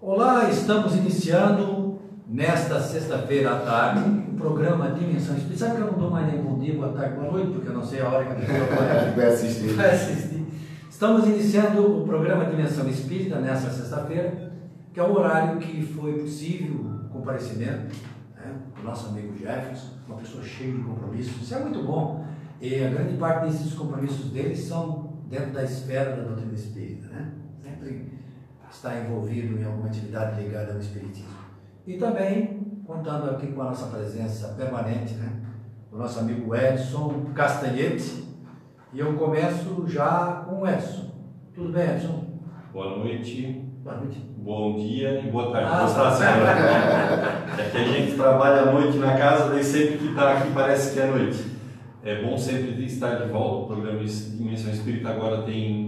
Olá, estamos iniciando nesta sexta-feira à tarde o programa Dimensão Espírita. Sabe que eu não dou mais nem bom dia, boa tarde, boa noite, porque eu não sei a hora que a pessoa vai, Vai assistir. vai assistir. Estamos iniciando o programa Dimensão Espírita nesta sexta-feira, que é o horário que foi possível o comparecimento né, do nosso amigo Jefferson, uma pessoa cheia de compromissos. Isso é muito bom. E a grande parte desses compromissos dele são dentro da esfera da doutrina espírita, né? Sempre está envolvido em alguma atividade ligada ao espiritismo. E também contando aqui com a nossa presença permanente, né? Do nosso amigo Edson Castanhete. E eu começo já com o Edson. Tudo bem, Edson? Boa noite, Boa noite. bom dia e boa tarde. Ah, Boa tarde, senhora. É que a gente trabalha à noite na casa, daí sempre que está aqui parece que é noite. É bom sempre estar de volta. O programa Dimensão Espírita agora tem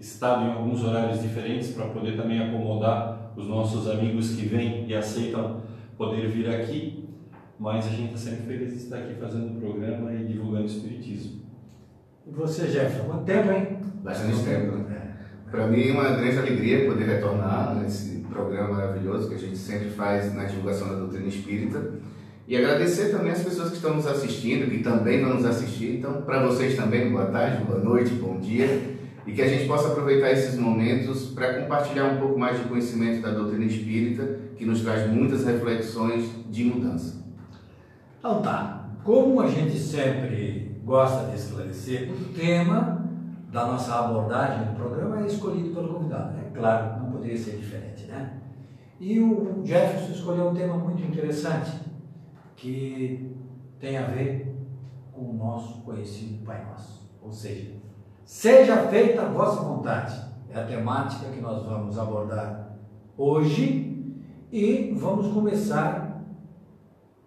estado em alguns horários diferentes para poder também acomodar os nossos amigos que vêm e aceitam poder vir aqui. Mas a gente está sempre feliz de estar aqui fazendo o programa e divulgando o Espiritismo. E você, Jefferson? Quanto tempo, hein? Bastante tempo. né? É. Para mim é uma grande alegria poder retornar nesse programa maravilhoso que a gente sempre faz na divulgação da doutrina espírita. E agradecer também as pessoas que estão nos assistindo, que também vão nos assistir. Então, para vocês também, boa tarde, boa noite, bom dia. E que a gente possa aproveitar esses momentos para compartilhar um pouco mais de conhecimento da doutrina espírita, que nos traz muitas reflexões de mudança. Então tá. Como a gente sempre gosta de esclarecer, o tema da nossa abordagem do programa é escolhido pelo convidado. É claro, não poderia ser diferente, né? E o Jefferson escolheu um tema muito interessante que tem a ver com o nosso conhecido Pai Nosso. Ou seja, seja feita a vossa vontade. É a temática que nós vamos abordar hoje e vamos começar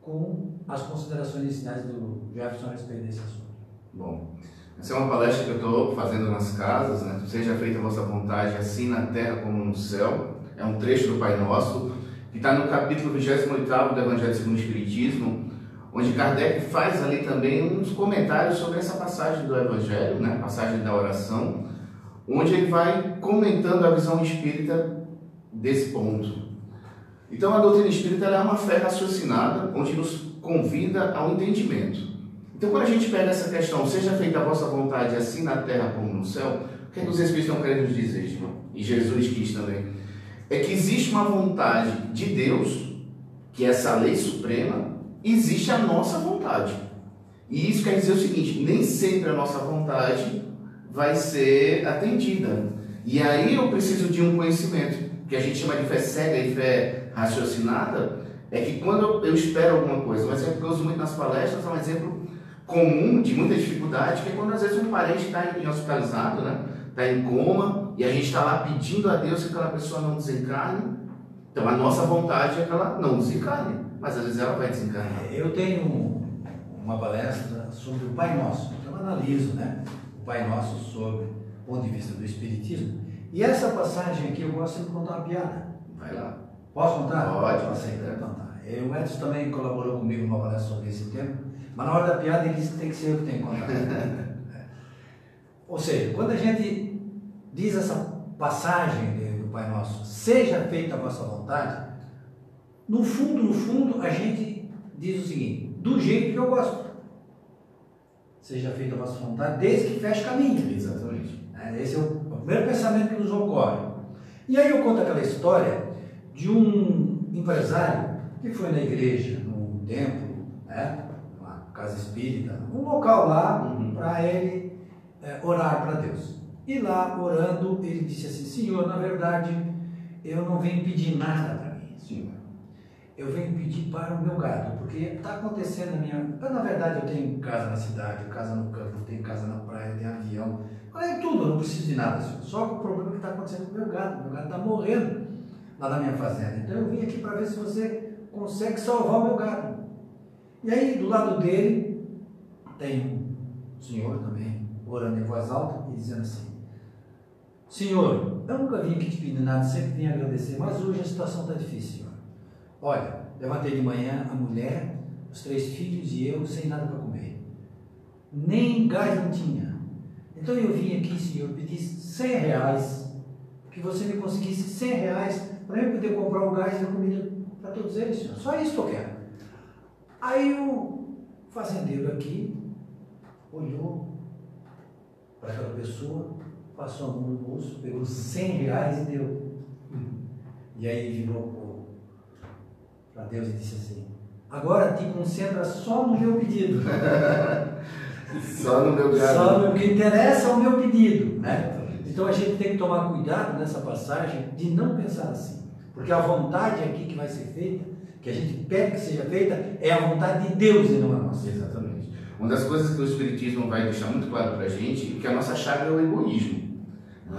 com as considerações iniciais do Jefferson a respeito desse assunto. Bom, essa é uma palestra que eu estou fazendo nas casas, né? Seja feita a vossa vontade, assim na terra como no céu. É um trecho do Pai Nosso, que está no capítulo 28 do Evangelho segundo o Espiritismo, onde Kardec faz ali também uns comentários sobre essa passagem do Evangelho, né? passagem da oração, onde ele vai comentando a visão espírita desse ponto. Então, a doutrina espírita é uma fé raciocinada, onde nos convida ao entendimento. Então, quando a gente pega essa questão, seja feita a vossa vontade, assim na terra como no céu, o que, é que os Espíritos estão querendo nos dizer, irmão? E Jesus quis também. É que existe uma vontade de Deus, que é essa lei suprema, existe a nossa vontade. E isso quer dizer o seguinte: nem sempre a nossa vontade vai ser atendida. E aí eu preciso de um conhecimento, que a gente chama de fé cega e fé raciocinada, é que quando eu espero alguma coisa, um exemplo que eu uso muito nas palestras é um exemplo comum de muita dificuldade, que é quando às vezes um parente está hospitalizado, né? está em coma, e a gente está lá pedindo a Deus que aquela pessoa não desencarne. Então a nossa vontade é que ela não desencarne, mas às vezes ela vai desencarnar. É, Eu tenho uma palestra sobre o Pai Nosso, então eu analiso né, o Pai Nosso sobre o ponto de vista do Espiritismo. E essa passagem aqui eu gosto de contar uma piada. Vai lá. Posso contar? Pode. Posso então tá. E O Edson também colaborou comigo numa palestra sobre esse tema, mas na hora da piada ele disse que tem que ser eu que tenho que contar. É. Ou seja, quando a gente diz essa passagem Pai Nosso, seja feita a vossa vontade, no fundo, no fundo, a gente diz o seguinte, do jeito que eu gosto. Seja feita a vossa vontade, desde que feche caminho. Exatamente. É, Esse é o o primeiro pensamento que nos ocorre. E aí eu conto aquela história de um empresário que foi na igreja, num templo, né, uma casa espírita, um local lá Uhum. para ele é, orar para Deus. E lá, orando, ele disse assim: Senhor, na verdade, eu não venho pedir nada para mim, Senhor. Eu venho pedir para o meu gado, porque está acontecendo na minha. Na verdade, eu tenho casa na cidade, casa no campo, tenho casa na praia, tenho avião, é tudo, eu não preciso de nada, senhor. Só que o problema é que está acontecendo com o meu gado. Meu gado está morrendo lá na minha fazenda. Então eu vim aqui para ver se você consegue salvar o meu gado. E aí, do lado dele, tem um senhor também, orando em voz alta e dizendo assim: Senhor, eu nunca vim aqui te pedir nada, sempre vim agradecer, mas hoje a situação está difícil, senhor. Olha, levantei de manhã a mulher, os três filhos e eu sem nada para comer. Nem gás não tinha. Então eu vim aqui, senhor, pedir 100 reais que você me conseguisse 100 reais para eu poder comprar o gás e a comida para todos eles, senhor. Só isso que eu quero. Aí o fazendeiro aqui olhou para aquela pessoa, passou a mão no bolso, pegou 100 reais e deu. E aí virou para Deus e disse assim: Agora te concentra só no meu pedido. só no meu caso. Só no que interessa é o meu pedido. Né? Então a gente tem que tomar cuidado nessa passagem de não pensar assim. Porque a vontade aqui que vai ser feita, que a gente pede que seja feita, é a vontade de Deus e não a nossa. Exatamente. Uma das coisas que o Espiritismo vai deixar muito claro para a gente é que a nossa chave é o egoísmo.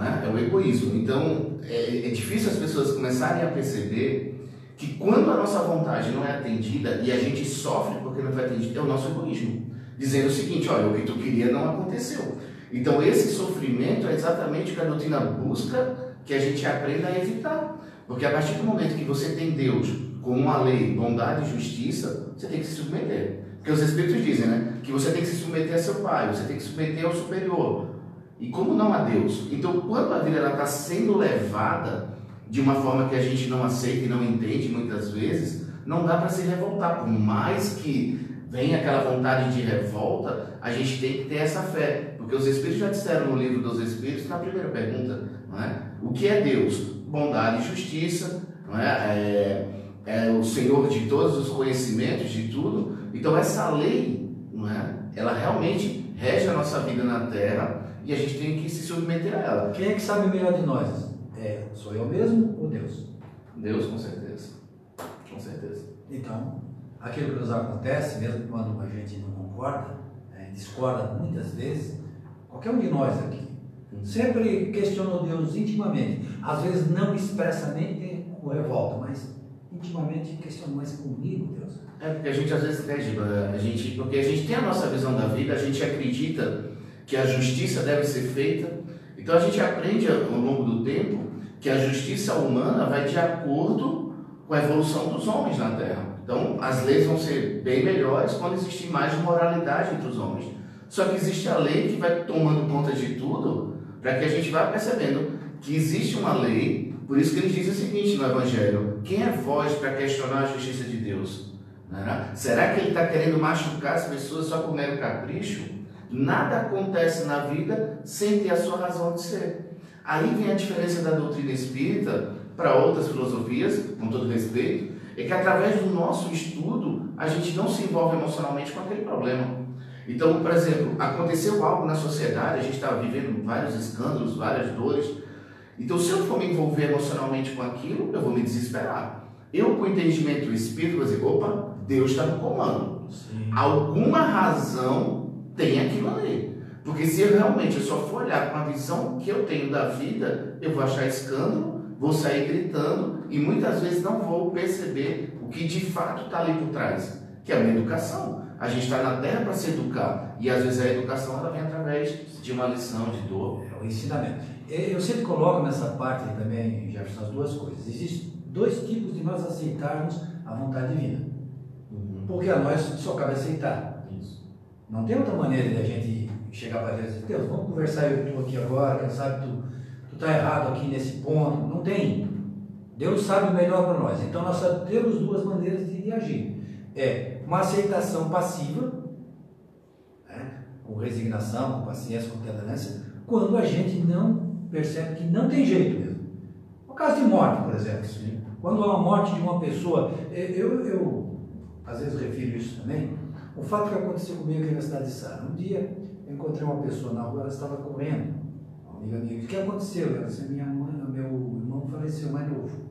É? é o egoísmo. Então é, é difícil as pessoas começarem a perceber que quando a nossa vontade não é atendida e a gente sofre porque não foi atendida, é o nosso egoísmo. Dizendo o seguinte: olha, o que tu queria não aconteceu. Então, esse sofrimento é exatamente o que a doutrina busca que a gente aprenda a evitar. Porque a partir do momento que você tem Deus como uma lei, bondade e justiça, você tem que se submeter. Porque os Espíritos dizem, né? Que você tem que se submeter a seu Pai, você tem que se submeter ao superior. E como não a Deus? Então, quando a vida está sendo levada de uma forma que a gente não aceita e não entende muitas vezes, não dá para se revoltar. Por mais que venha aquela vontade de revolta, a gente tem que ter essa fé. Porque os Espíritos já disseram no livro dos Espíritos, na primeira pergunta, não é? o que é Deus? Bondade e justiça, não é? é? É, o Senhor de todos os conhecimentos, de tudo. Então essa lei, não é? ela realmente rege a nossa vida na Terra e a gente tem que se submeter a ela. Quem é que sabe melhor de nós? É, sou eu mesmo ou Deus? Deus, com certeza. Com certeza. Então, aquilo que nos acontece, mesmo quando a gente não concorda, é, discorda muitas vezes, Qualquer um de nós aqui. Sempre questionou Deus intimamente. Às vezes não expressamente com revolta, mas intimamente questionou mais comigo, Deus. É porque a gente às vezes a gente, porque a gente tem a nossa visão da vida, a gente acredita que a justiça deve ser feita. Então a gente aprende ao longo do tempo que a justiça humana vai de acordo com a evolução dos homens na Terra. Então as leis vão ser bem melhores quando existir mais moralidade entre os homens. Só que existe a lei que vai tomando conta de tudo para que a gente vá percebendo que existe uma lei. Por isso que ele diz o seguinte no Evangelho: quem é vós para questionar a justiça de Deus? É? Será que ele está querendo machucar as pessoas só por mero capricho? Nada acontece na vida sem ter a sua razão de ser. Aí vem a diferença da doutrina espírita para outras filosofias, com todo respeito, é que através do nosso estudo a gente não se envolve emocionalmente com aquele problema. Então, por exemplo, aconteceu algo na sociedade, a gente está vivendo vários escândalos, várias dores. Então, se eu for me envolver emocionalmente com aquilo, eu vou me desesperar. Eu, com o entendimento do Espírito, vou dizer: opa, Deus está no comando. Sim. Alguma razão tem aquilo ali. Porque se eu realmente eu só for olhar com a visão que eu tenho da vida, eu vou achar escândalo, vou sair gritando e muitas vezes não vou perceber o que de fato está ali por trás, que é a minha educação. A gente está na terra para se educar. E às vezes a educação ela vem através de uma lição, de dor. É o ensinamento. Eu sempre coloco nessa parte também, Jefferson, as duas coisas. Existem dois tipos de nós aceitarmos a vontade divina. Uhum. Porque a nós só cabe aceitar. Não tem outra maneira de a gente chegar para Deus e dizer, Deus, vamos conversar eu estou aqui agora, quem sabe tu está errado aqui nesse ponto. Não tem. Deus sabe o melhor para nós. Então nós temos duas maneiras de, agir. É uma aceitação passiva, né, com resignação, com paciência, com tolerância, quando a gente não percebe que não tem jeito mesmo. No caso de morte, por exemplo, Sim. quando há uma morte de uma pessoa, eu, eu às vezes refiro isso também, o fato que aconteceu comigo aqui na cidade de Sara. Um dia eu encontrei uma pessoa na rua, ela estava correndo, uma amiga minha, o que aconteceu? Ela disse, minha mãe, meu irmão faleceu mais novo.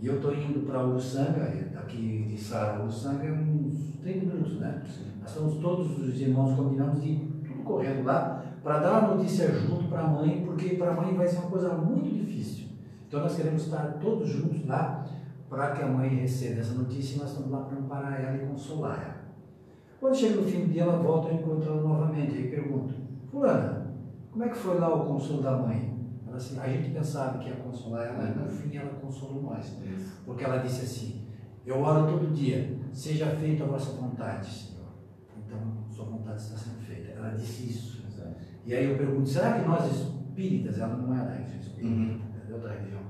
E eu estou indo para Uruçanga, daqui de Sara a Uruçanga é uns 30 minutos, né? Sim. Nós estamos todos os irmãos combinando de tudo correndo lá para dar a notícia junto para a mãe, porque para a mãe vai ser uma coisa muito difícil. Então nós queremos estar todos juntos lá para que a mãe receba essa notícia e nós estamos lá para amparar ela e consolar ela. Quando chega no fim do dia, ela volta a encontrá-la novamente e pergunta: Fulana, como é que foi lá o consolo da mãe? Assim, a gente pensava que ia consolar ela, no fim ela consolou nós. Porque ela disse assim: Eu oro todo dia, seja feita a vossa vontade, Senhor. Então, sua vontade está sendo feita. Ela disse isso. Exato. E aí eu pergunto: será que nós espíritas, ela não é da igreja espírita, uhum. de outra religião.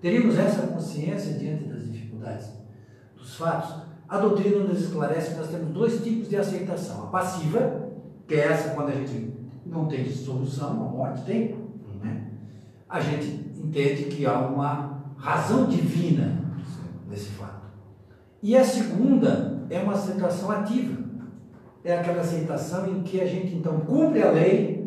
Teríamos essa consciência diante das dificuldades, dos fatos. A doutrina nos esclarece que nós temos dois tipos de aceitação. A passiva, que é essa quando a gente não tem solução, a morte tem, né? a gente entende que há uma razão divina nesse fato. E a segunda é uma aceitação ativa. É aquela aceitação em que a gente então cumpre a lei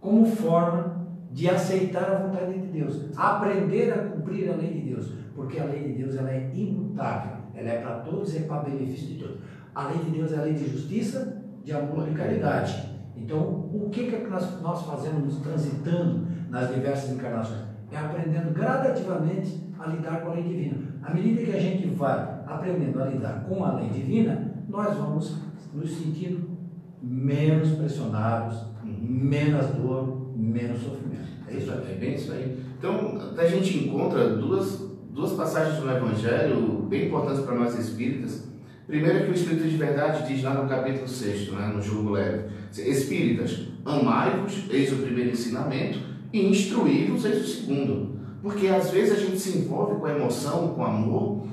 como forma de aceitar a vontade de Deus, aprender a cumprir a lei de Deus, porque a lei de Deus ela é imutável, ela é para todos e é para benefício de todos. A lei de Deus é a lei de justiça, de amor e caridade. Então, o que, que nós, nós fazemos transitando nas diversas encarnações? É aprendendo gradativamente a lidar com a lei divina. À medida que a gente vai aprendendo a lidar com a lei divina, nós vamos nos sentindo menos pressionados, menos dor, menos sofrimento. É isso aí, é bem isso aí. Então, a gente encontra duas, duas passagens no Evangelho bem importantes para nós espíritas. Primeiro é que o Espírito de Verdade diz lá no capítulo 6, né, no Jogo Leve: Espíritas, amai-vos, eis o primeiro ensinamento, e instruí-vos, eis o segundo. Porque às vezes a gente se envolve com a emoção, com amor,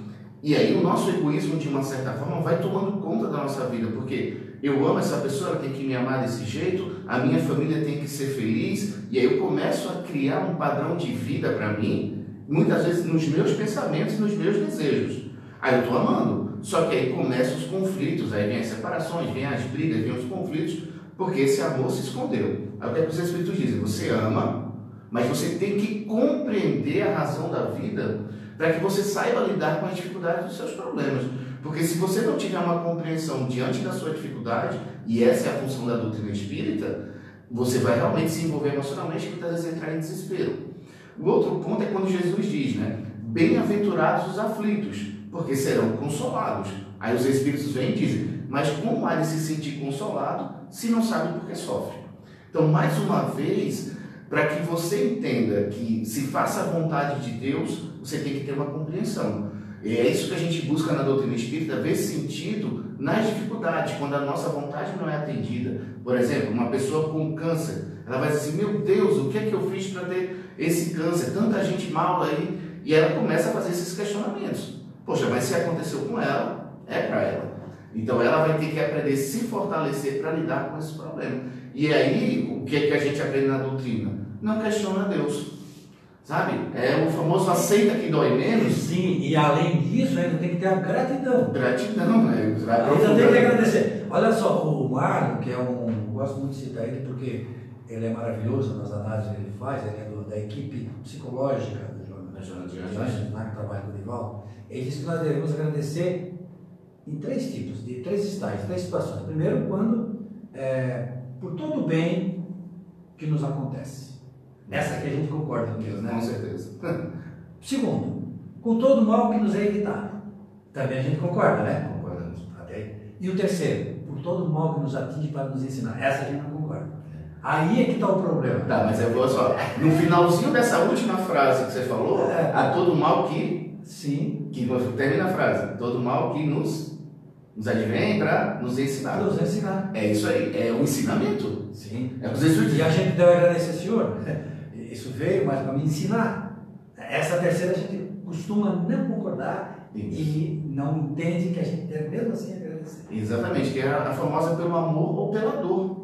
e aí o nosso egoísmo, de uma certa forma, vai tomando conta da nossa vida, porque eu amo essa pessoa, ela tem que me amar desse jeito, a minha família tem que ser feliz, e aí eu começo a criar um padrão de vida para mim, muitas vezes nos meus pensamentos, nos meus desejos. Aí eu estou amando, só que aí começam os conflitos, aí vem as separações, vem as brigas, vem os conflitos, porque esse amor se escondeu. Aí o que, é que os Espíritos dizem? Você ama, mas você tem que compreender a razão da vida para que você saiba lidar com as dificuldades dos seus problemas. Porque se você não tiver uma compreensão diante da sua dificuldade, e essa é a função da doutrina espírita, você vai realmente se envolver emocionalmente e muitas vezes entrar em desespero. O outro ponto é quando Jesus diz, né? Bem-aventurados os aflitos, porque serão consolados. Aí os Espíritos vêm e dizem, mas como há de se sentir consolado se não sabe por que sofre? Então, mais uma vez, para que você entenda que se faça a vontade de Deus, você tem que ter uma compreensão. E é isso que a gente busca na doutrina espírita, ver sentido nas dificuldades, quando a nossa vontade não é atendida. Por exemplo, uma pessoa com câncer, ela vai dizer assim, meu Deus, o que é que eu fiz para ter esse câncer? Tanta gente mal aí. E ela começa a fazer esses questionamentos. Poxa, mas se aconteceu com ela, é para ela. Então ela vai ter que aprender a se fortalecer para lidar com esse problema. E aí, o que é que a gente aprende na doutrina? não questiona Deus. Sabe? É o famoso aceita que dói menos. Sim, e além disso, ainda tem que ter a gratidão. Gratidão, né? Ainda tem que agradecer. Olha só, o Marlon, que é um. Eu gosto muito de citar ele porque ele é maravilhoso nas análises que ele faz, ele é do, da equipe psicológica do Jornal de Anjos, né, que trabalha com o Dival. Ele diz que nós devemos agradecer em três tipos, de três estágios, três situações. Primeiro, quando, é, por todo o bem que nos acontece. Essa aqui a gente concorda com Deus, né? Com certeza. Segundo, com todo o mal que nos é evitado. Também a gente concorda, né? Concordamos. Até. E o terceiro, por todo o mal que nos atinge para nos ensinar. Essa a gente não concorda. Aí é que está o problema. Tá, mas eu vou só. No finalzinho dessa última frase que você falou, é. a todo mal que. Sim. Que termina a frase. Todo mal que nos, nos advém para nos ensinar. Nos ensinar. É isso aí. É o ensinamento. Sim. É o que E a gente deve agradecer ao Senhor. Isso veio, mas para me ensinar. Essa terceira a gente costuma não concordar Isso. e não entende que a gente deve mesmo assim Exatamente, que é a famosa pelo amor ou pela dor.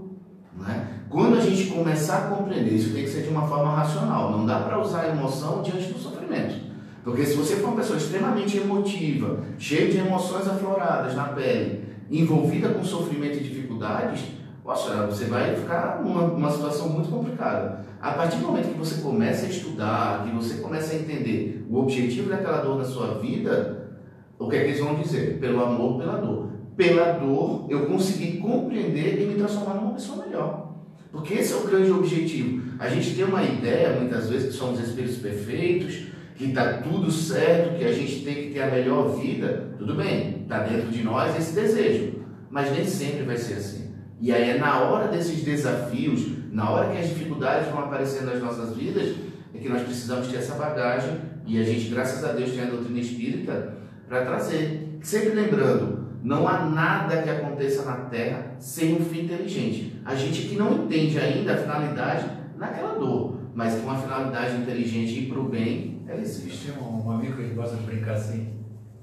Né? Quando a gente começar a compreender, isso tem que ser de uma forma racional. Não dá para usar a emoção diante do sofrimento. Porque se você for uma pessoa extremamente emotiva, cheia de emoções afloradas na pele, envolvida com sofrimento e dificuldades, poxa, você vai ficar numa, numa situação muito complicada. A partir do momento que você começa a estudar, que você começa a entender o objetivo daquela dor na sua vida, o que é que eles vão dizer? Pelo amor, pela dor. Pela dor, eu consegui compreender e me transformar numa pessoa melhor. Porque esse é o grande objetivo. A gente tem uma ideia, muitas vezes, que somos espíritos perfeitos, que está tudo certo, que a gente tem que ter a melhor vida. Tudo bem, está dentro de nós esse desejo. Mas nem sempre vai ser assim. E aí é na hora desses desafios, na hora que as dificuldades vão aparecendo nas nossas vidas, é que nós precisamos ter essa bagagem e a gente, graças a Deus, tem a doutrina espírita para trazer. Sempre lembrando, não há nada que aconteça na Terra sem um fim inteligente. A gente que não entende ainda a finalidade naquela dor, mas com uma finalidade inteligente e para o bem, ela existe. Tem um, um amigo que gosta de brincar assim,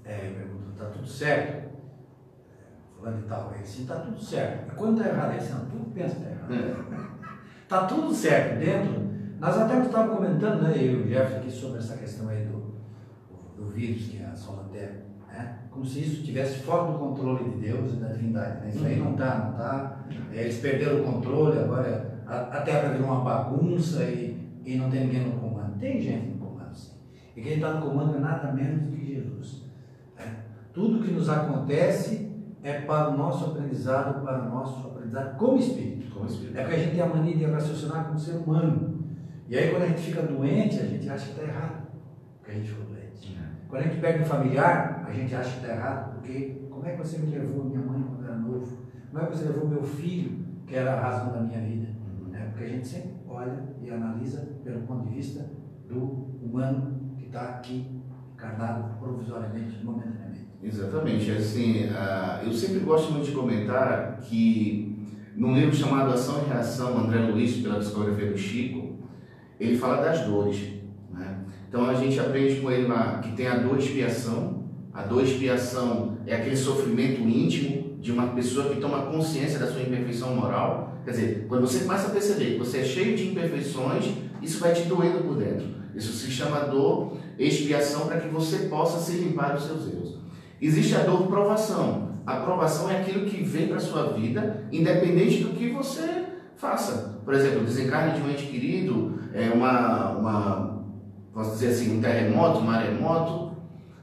é, eu pergunto, tá tudo certo? Fulano e tal, ele assim, tá tudo certo. Quando tá errado, ele assim, não, tudo pensa que tá errado. É. Tá tudo certo dentro. Nós até estávamos comentando, né, eu e o Jeff aqui, sobre essa questão aí do, do vírus que assola a Terra. Né? Como se isso estivesse fora do controle de Deus e da divindade. Né? Isso aí não está, não está. Eles perderam o controle, agora a, a Terra virou uma bagunça e, e não tem ninguém no comando. Tem gente no comando, sim. E quem está no comando é nada menos do que Jesus. né? Tudo que nos acontece é para o nosso aprendizado, para o nosso aprendizado como espírito. Como espírito. É que a gente tem a mania de raciocinar como ser humano. E aí quando a gente fica doente, a gente acha que está errado, porque a gente ficou doente. Quando a gente perde um familiar, a gente acha que está errado, porque como é que você me levou minha mãe quando era novo? Como é que você levou meu filho, que era a razão da minha vida? É, porque a gente sempre olha e analisa pelo ponto de vista do humano que está aqui encarnado provisoriamente, momentaneamente. Exatamente. Assim, ah, eu sempre gosto muito de comentar que num livro chamado Ação e Reação, André Luiz, pela discografia do Chico, ele fala das dores. Né? Então a gente aprende com ele lá que tem a dor expiação. A dor expiação é aquele sofrimento íntimo de uma pessoa que toma consciência da sua imperfeição moral. Quer dizer, quando você começa a perceber que você é cheio de imperfeições, isso vai te doendo por dentro. Isso se chama dor expiação para que você possa se limpar dos seus erros. Existe a dor provação. A provação é aquilo que vem para a sua vida, independente do que você faça. Por exemplo, desencarne de um ente querido, é uma, uma posso dizer assim, um terremoto, um maremoto,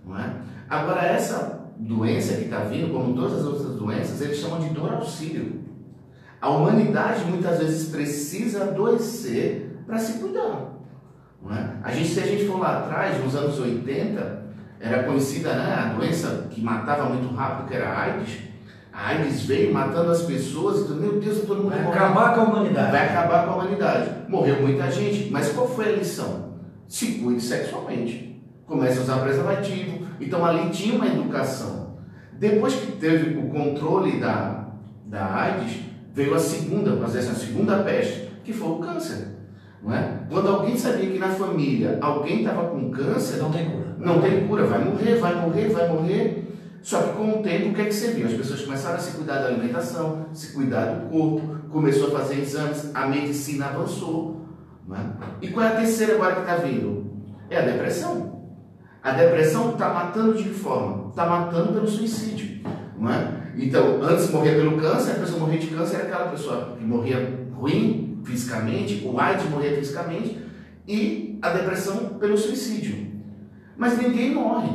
não é? Agora, essa doença que está vindo, como todas as outras doenças, eles chamam de dor auxílio. A humanidade muitas vezes precisa adoecer para se cuidar. É? a gente, se a gente for lá atrás, nos anos 80, era conhecida né, a doença que matava muito rápido, que era a AIDS. A AIDS veio matando as pessoas, então, meu Deus, todo mundo Vai morrendo. acabar com a humanidade. Vai acabar com a humanidade. Morreu muita gente, mas qual foi a lição? Se cuide sexualmente. Comece a usar preservativo. Então ali tinha uma educação. Depois que teve o controle da, da AIDS, veio a segunda, mas essa segunda peste, que foi o câncer. Não é? Quando alguém sabia que na família alguém estava com câncer, Não tem cura. não tem cura, vai morrer, vai morrer, vai morrer. Só que com o tempo, o que é que você viu? As pessoas começaram a se cuidar da alimentação, se cuidar do corpo, começou a fazer exames, a medicina avançou. É? E qual é a terceira agora que está vindo? É a depressão. A depressão está matando de que forma? Está matando pelo suicídio. Não é? Então, antes morria pelo câncer, a pessoa morria de câncer era aquela pessoa que morria ruim fisicamente, o AIDS morria fisicamente, e a depressão pelo suicídio. Mas ninguém morre.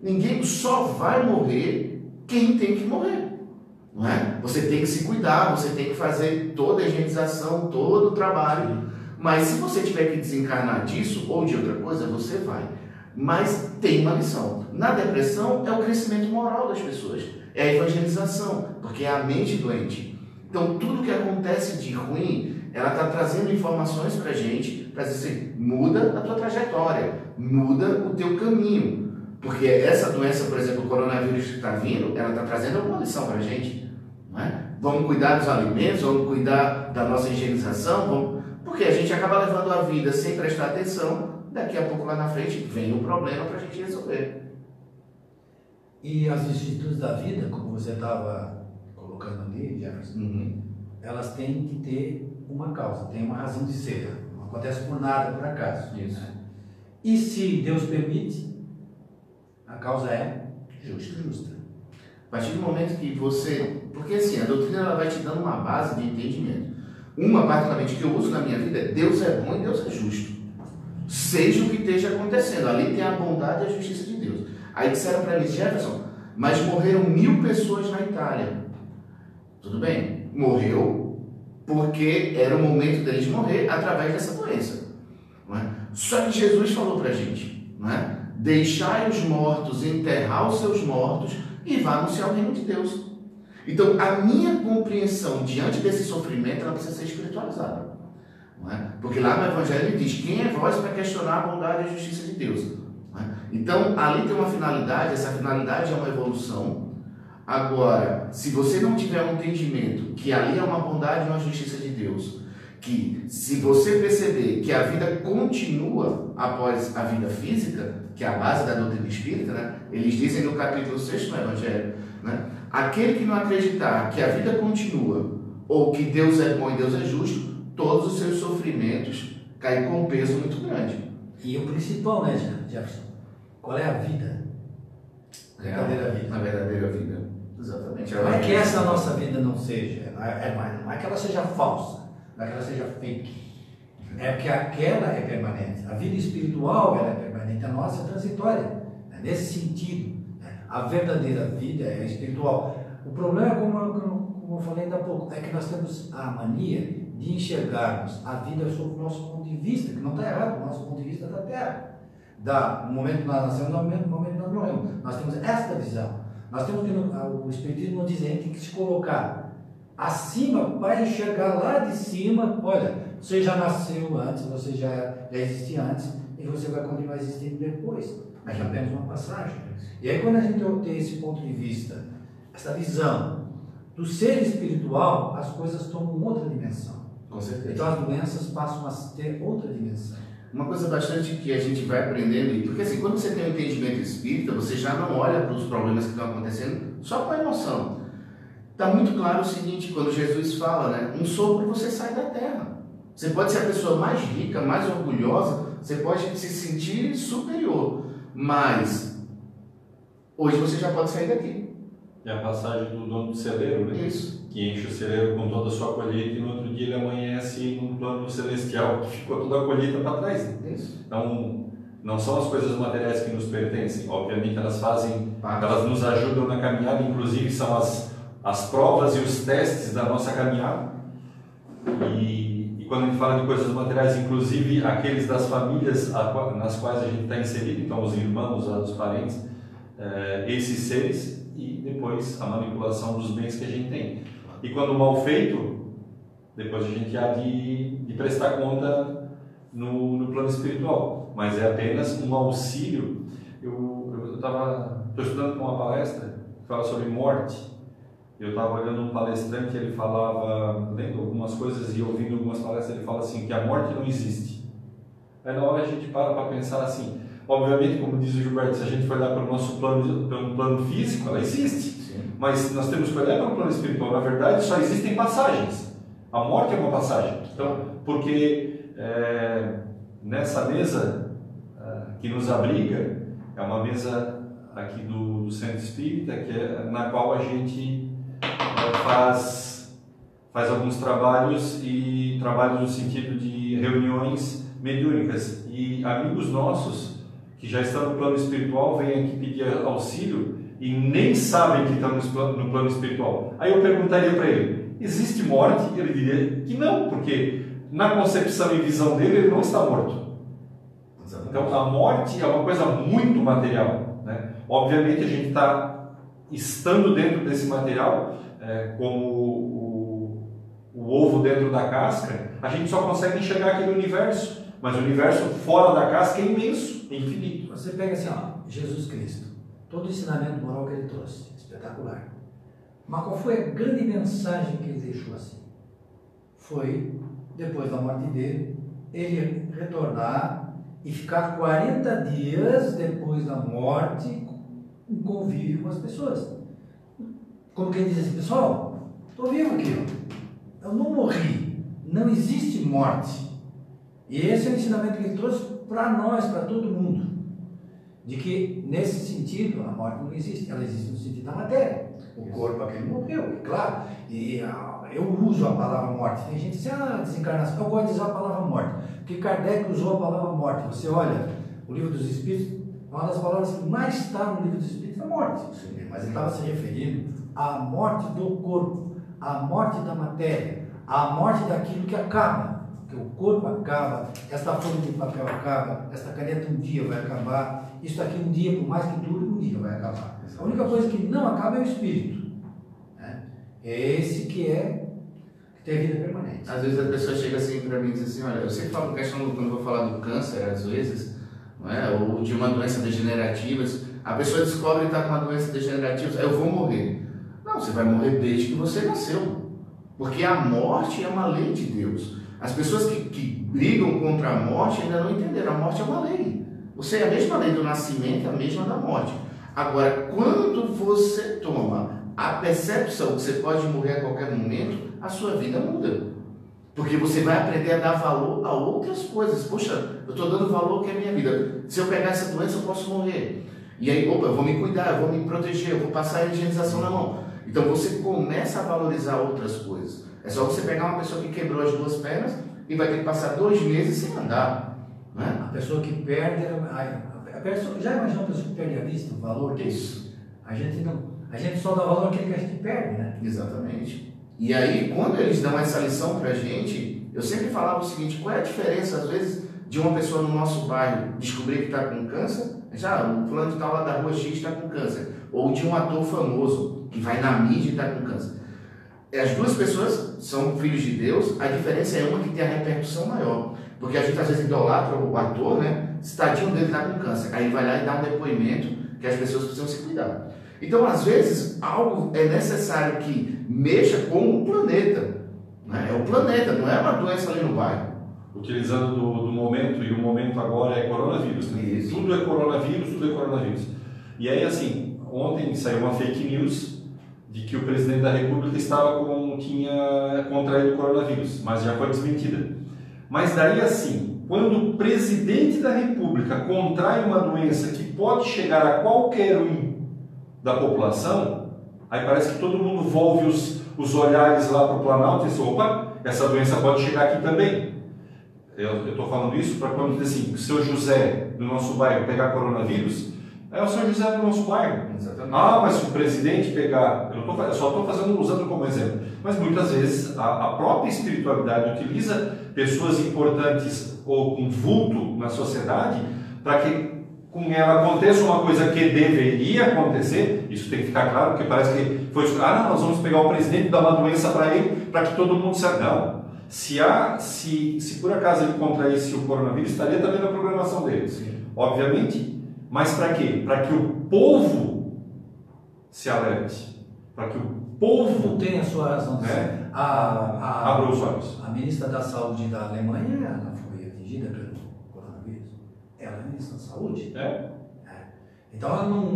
Ninguém só vai morrer quem tem que morrer. Não é? Você tem que se cuidar, você tem que fazer toda a higienização, todo o trabalho. Mas se você tiver que desencarnar disso ou de outra coisa, você vai. Mas tem uma lição. Na depressão é o crescimento moral das pessoas, é a evangelização, porque é a mente doente. Então tudo que acontece de ruim, ela está trazendo informações para a gente, para dizer assim, muda a tua trajetória, muda o teu caminho. Porque essa doença, por exemplo, o coronavírus que está vindo, ela está trazendo alguma lição para a gente. Não é? Vamos cuidar dos alimentos, vamos cuidar da nossa higienização, vamos... porque a gente acaba levando a vida sem prestar atenção, daqui a pouco lá na frente vem um problema para a gente resolver. E as instituições da vida, como você estava colocando ali, Jefferson, Uhum. elas têm que ter uma causa, tem uma razão de ser. Não acontece por nada, por acaso. Isso. né? E se Deus permite, a causa é justa. justa. A partir do momento que você. Porque assim, a doutrina ela vai te dando uma base de entendimento. Uma, particularmente, que eu uso na minha vida é Deus é bom e Deus é justo. Seja o que esteja acontecendo, ali tem a bondade e a justiça de Deus. Aí disseram para mim, Jefferson, mas morreram mil pessoas na Itália. Tudo bem, morreu porque era o momento deles morrer através dessa doença. Não é? Só que Jesus falou para a gente, não é? deixai os mortos enterrar os seus mortos e vá anunciar o reino de Deus. Então, a minha compreensão diante desse sofrimento, ela precisa ser espiritualizada. É? Porque lá no Evangelho ele diz, quem é vós para questionar a bondade e a justiça de Deus? É? Então, ali tem uma finalidade, essa finalidade é uma evolução. Agora, se você não tiver um entendimento que ali é uma bondade e uma justiça de Deus, que se você perceber que a vida continua após a vida física, que é a base da doutrina espírita, né? eles dizem no capítulo 6 do Evangelho, né? aquele que não acreditar que a vida continua, ou que Deus é bom e Deus é justo, todos os seus sofrimentos caem com um peso muito grande. E o principal, né, Jefferson? Qual é a vida? A verdadeira vida. A verdadeira vida. Exatamente. Não é que essa nossa vida não seja, não é, é, não é que ela seja falsa, não é que ela seja fake. É porque aquela é permanente. A vida espiritual ela é permanente, a nossa é transitória. É nesse sentido, né? a verdadeira vida é espiritual. O problema, como eu, como eu falei ainda há pouco, é que nós temos a mania de enxergarmos a vida sob o nosso ponto de vista, que não está errado, o nosso ponto de vista da Terra. Da, no momento que nós nascemos, no momento, momento que nós morremos. Nós temos esta visão. Nós temos que, o Espiritismo nos diz, a gente tem que se colocar acima para enxergar lá de cima, olha, você já nasceu antes, você já, já existia antes, e você vai continuar existindo depois. Mas já apenas uma passagem. E aí quando a gente tem esse ponto de vista, essa visão do ser espiritual, as coisas tomam outra dimensão. Com certeza. Então as doenças passam a ter outra dimensão. Uma coisa bastante que a gente vai aprendendo, porque assim, quando você tem um entendimento espírita, você já não olha para os problemas que estão acontecendo só com a emoção. Está muito claro o seguinte, quando Jesus fala, né? Um sopro você sai da terra. Você pode ser a pessoa mais rica, mais orgulhosa, você pode se sentir superior, mas hoje você já pode sair daqui. É a passagem do dono do celeiro, né? Isso. Que enche o celeiro com toda a sua colheita e no outro dia ele amanhece num plano celestial, que ficou toda a colheita para trás. Né? Isso. Então, não são as coisas materiais que nos pertencem, obviamente elas fazem, elas nos ajudam na caminhada, inclusive são as, as provas e os testes da nossa caminhada. E, e quando a gente fala de coisas materiais, inclusive aqueles das famílias nas quais a gente está inserido, então os irmãos, os parentes, é, esses seres, depois a manipulação dos bens que a gente tem. E quando mal feito, depois a gente há de, de prestar conta no, no, plano espiritual. Mas é apenas um auxílio. Eu estava estudando com uma palestra que fala sobre morte. Eu estava olhando um palestrante, ele falava, lendo algumas coisas e ouvindo algumas palestras, ele fala assim, que a morte não existe. Aí na hora a gente para para pensar assim, Obviamente, como diz o Gilberto, se a gente for olhar para o nosso plano, pelo plano físico, ela existe. Mas nós temos que olhar para o plano espiritual. Na verdade, só existem passagens. A morte é uma passagem. Então, porque é, nessa mesa é, que nos abriga, é uma mesa aqui do, do Centro Espírita, que é, na qual a gente é, faz, faz alguns trabalhos e trabalhos no sentido de reuniões mediúnicas. E amigos nossos que já estão no plano espiritual vêm aqui pedir auxílio e nem sabem que estão no plano espiritual. Aí eu perguntaria para ele: existe morte? Ele diria que não, porque na concepção e visão dele ele não está morto. Então a morte é uma coisa muito material. Né? Obviamente a gente está estando dentro desse material, é, como o, o ovo dentro da casca, a gente só consegue enxergar aquele universo. Mas o universo fora da casca é imenso, é infinito. Você pega assim, ó, Jesus Cristo, todo o ensinamento moral que ele trouxe, espetacular. Mas qual foi a grande mensagem que ele deixou assim? Foi, depois da morte dele, ele retornar e ficar 40 dias depois da morte em convívio com as pessoas. Como quem diz assim, pessoal, estou vivo aqui, eu não morri, não existe morte. E esse é o ensinamento que ele trouxe para nós, para todo mundo. De que, nesse sentido, a morte não existe, ela existe no sentido da matéria. O corpo aquele morreu, claro. E ah, eu uso a palavra morte. Tem gente que diz, ah, desencarnação. Eu gosto de usar a palavra morte. Porque Kardec usou a palavra morte. Você olha o livro dos Espíritos, uma das palavras que mais está no livro dos Espíritos é morte. Mas ele estava se referindo à morte do corpo, à morte da matéria, à morte daquilo que acaba o corpo acaba, esta folha de papel acaba, esta caneta um dia vai acabar, isso aqui um dia, por mais que dure, um dia vai acabar. A única coisa que não acaba é o espírito. Né? É esse que é que tem vida permanente. Às vezes a pessoa chega assim para mim e diz assim, olha, eu sempre falo questão quando eu vou falar do câncer, às vezes, não é? ou de uma doença degenerativa, a pessoa descobre que está com uma doença degenerativa, eu vou morrer. Não, você vai morrer desde que você nasceu. Porque a morte é uma lei de Deus. As pessoas que, que brigam contra a morte ainda não entenderam. A morte é uma lei. Você é a mesma lei do nascimento, a mesma da morte. Agora, quando você toma a percepção que você pode morrer a qualquer momento, a sua vida muda. Porque você vai aprender a dar valor a outras coisas. Poxa, eu estou dando valor que é a minha vida. Se eu pegar essa doença, eu posso morrer. E aí, opa, eu vou me cuidar, eu vou me proteger, eu vou passar a higienização na mão. Então você começa a valorizar outras coisas. É só você pegar uma pessoa que quebrou as duas pernas e vai ter que passar dois meses sem andar. Né? A pessoa que perde, a, a pessoa, já imaginou a pessoa que perde a vista, o valor disso? A gente não, a gente só dá valor àquilo que a gente perde, né? Exatamente. E aí, quando eles dão essa lição pra gente, eu sempre falava o seguinte, qual é a diferença, às vezes, de uma pessoa no nosso bairro descobrir que está com câncer, já, o fulano de tal lá da rua X está com câncer, ou de um ator famoso que vai na mídia e está com câncer. As duas pessoas são filhos de Deus, a diferença é uma que tem a repercussão maior. Porque a gente às vezes idolatra o ator, né? Se tadinho dele está com câncer. Aí vai lá e dá um depoimento que as pessoas precisam se cuidar. Então, às vezes, algo é necessário que mexa com o planeta. Né? É o planeta, não é uma doença ali no bairro. Utilizando do, do momento, e o momento agora é coronavírus. Né? Tudo é coronavírus, tudo é coronavírus. E aí, assim, ontem saiu uma fake news de que o presidente da República estava com, tinha contraído o coronavírus, mas já foi desmentida. Mas daí, assim, quando o presidente da República contrai uma doença que pode chegar a qualquer um da população, aí parece que todo mundo volve os, os olhares lá para o Planalto e diz, opa, essa doença pode chegar aqui também. Eu estou falando isso para quando diz assim, o seu José do nosso bairro pegar coronavírus, é o seu José do nosso bairro. Exatamente. Ah, mas se o presidente pegar, eu, tô, eu só estou fazendo usando como exemplo, mas muitas vezes a, a, própria espiritualidade utiliza pessoas importantes ou com vulto na sociedade para que com ela aconteça uma coisa que deveria acontecer, isso tem que ficar claro, porque parece que foi ah, não, nós vamos pegar o presidente e dar uma doença para ele para que todo mundo saiba. Não. Se, há, se, se por acaso ele contraísse o coronavírus, estaria também na programação dele. Sim. Obviamente. Mas para quê? Para que o povo se alerte. Para que o povo. Tem a sua razão. Né? A, a, Abra os olhos. A ministra da Saúde da Alemanha ela foi atingida pelo coronavírus. Ela é ministra da Saúde. É. é. Então ela não,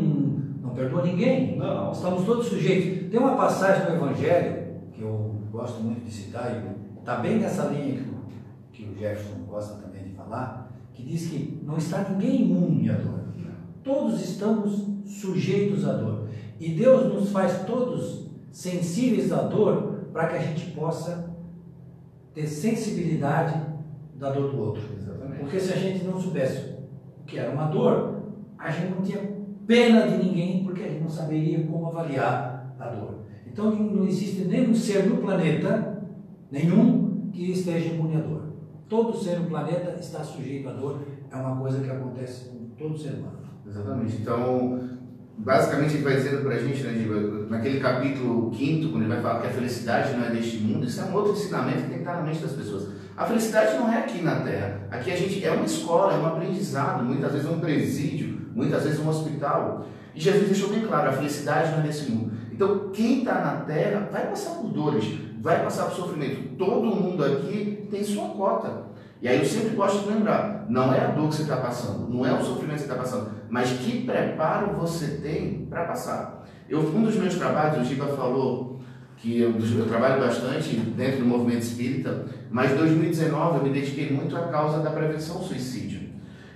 não perdoa ninguém. Não. Estamos todos sujeitos. Tem uma passagem no Evangelho que eu gosto muito de citar e Está bem nessa linha que o, que o Jefferson gosta também de falar, que diz que não está ninguém imune à dor. Todos estamos sujeitos à dor. E Deus nos faz todos sensíveis à dor para que a gente possa ter sensibilidade da dor do outro. Exatamente. Porque se a gente não soubesse o que era uma dor, a gente não tinha pena de ninguém, porque a gente não saberia como avaliar a dor. Então não existe nenhum ser no planeta nenhum que esteja imune à dor. Todo ser no planeta está sujeito à dor, é uma coisa que acontece com todo ser humano. Exatamente. Então, basicamente ele vai dizendo para a gente, né, naquele capítulo quinto, quando ele vai falar que a felicidade não é deste mundo, isso é um outro ensinamento que tem que estar na mente das pessoas. A felicidade não é aqui na Terra. Aqui a gente é uma escola, é um aprendizado, muitas vezes um presídio, muitas vezes um hospital. E Jesus deixou bem claro, a felicidade não é desse mundo. Então, quem está na Terra vai passar por dores, vai passar por sofrimento. Todo mundo aqui tem sua cota. E aí eu sempre gosto de lembrar, não é a dor que você está passando, não é o sofrimento que você está passando, mas que preparo você tem para passar. Eu, um dos meus trabalhos, o Giba falou que eu, eu, trabalho bastante dentro do movimento espírita, mas em 2019 eu me dediquei muito à causa da prevenção ao suicídio.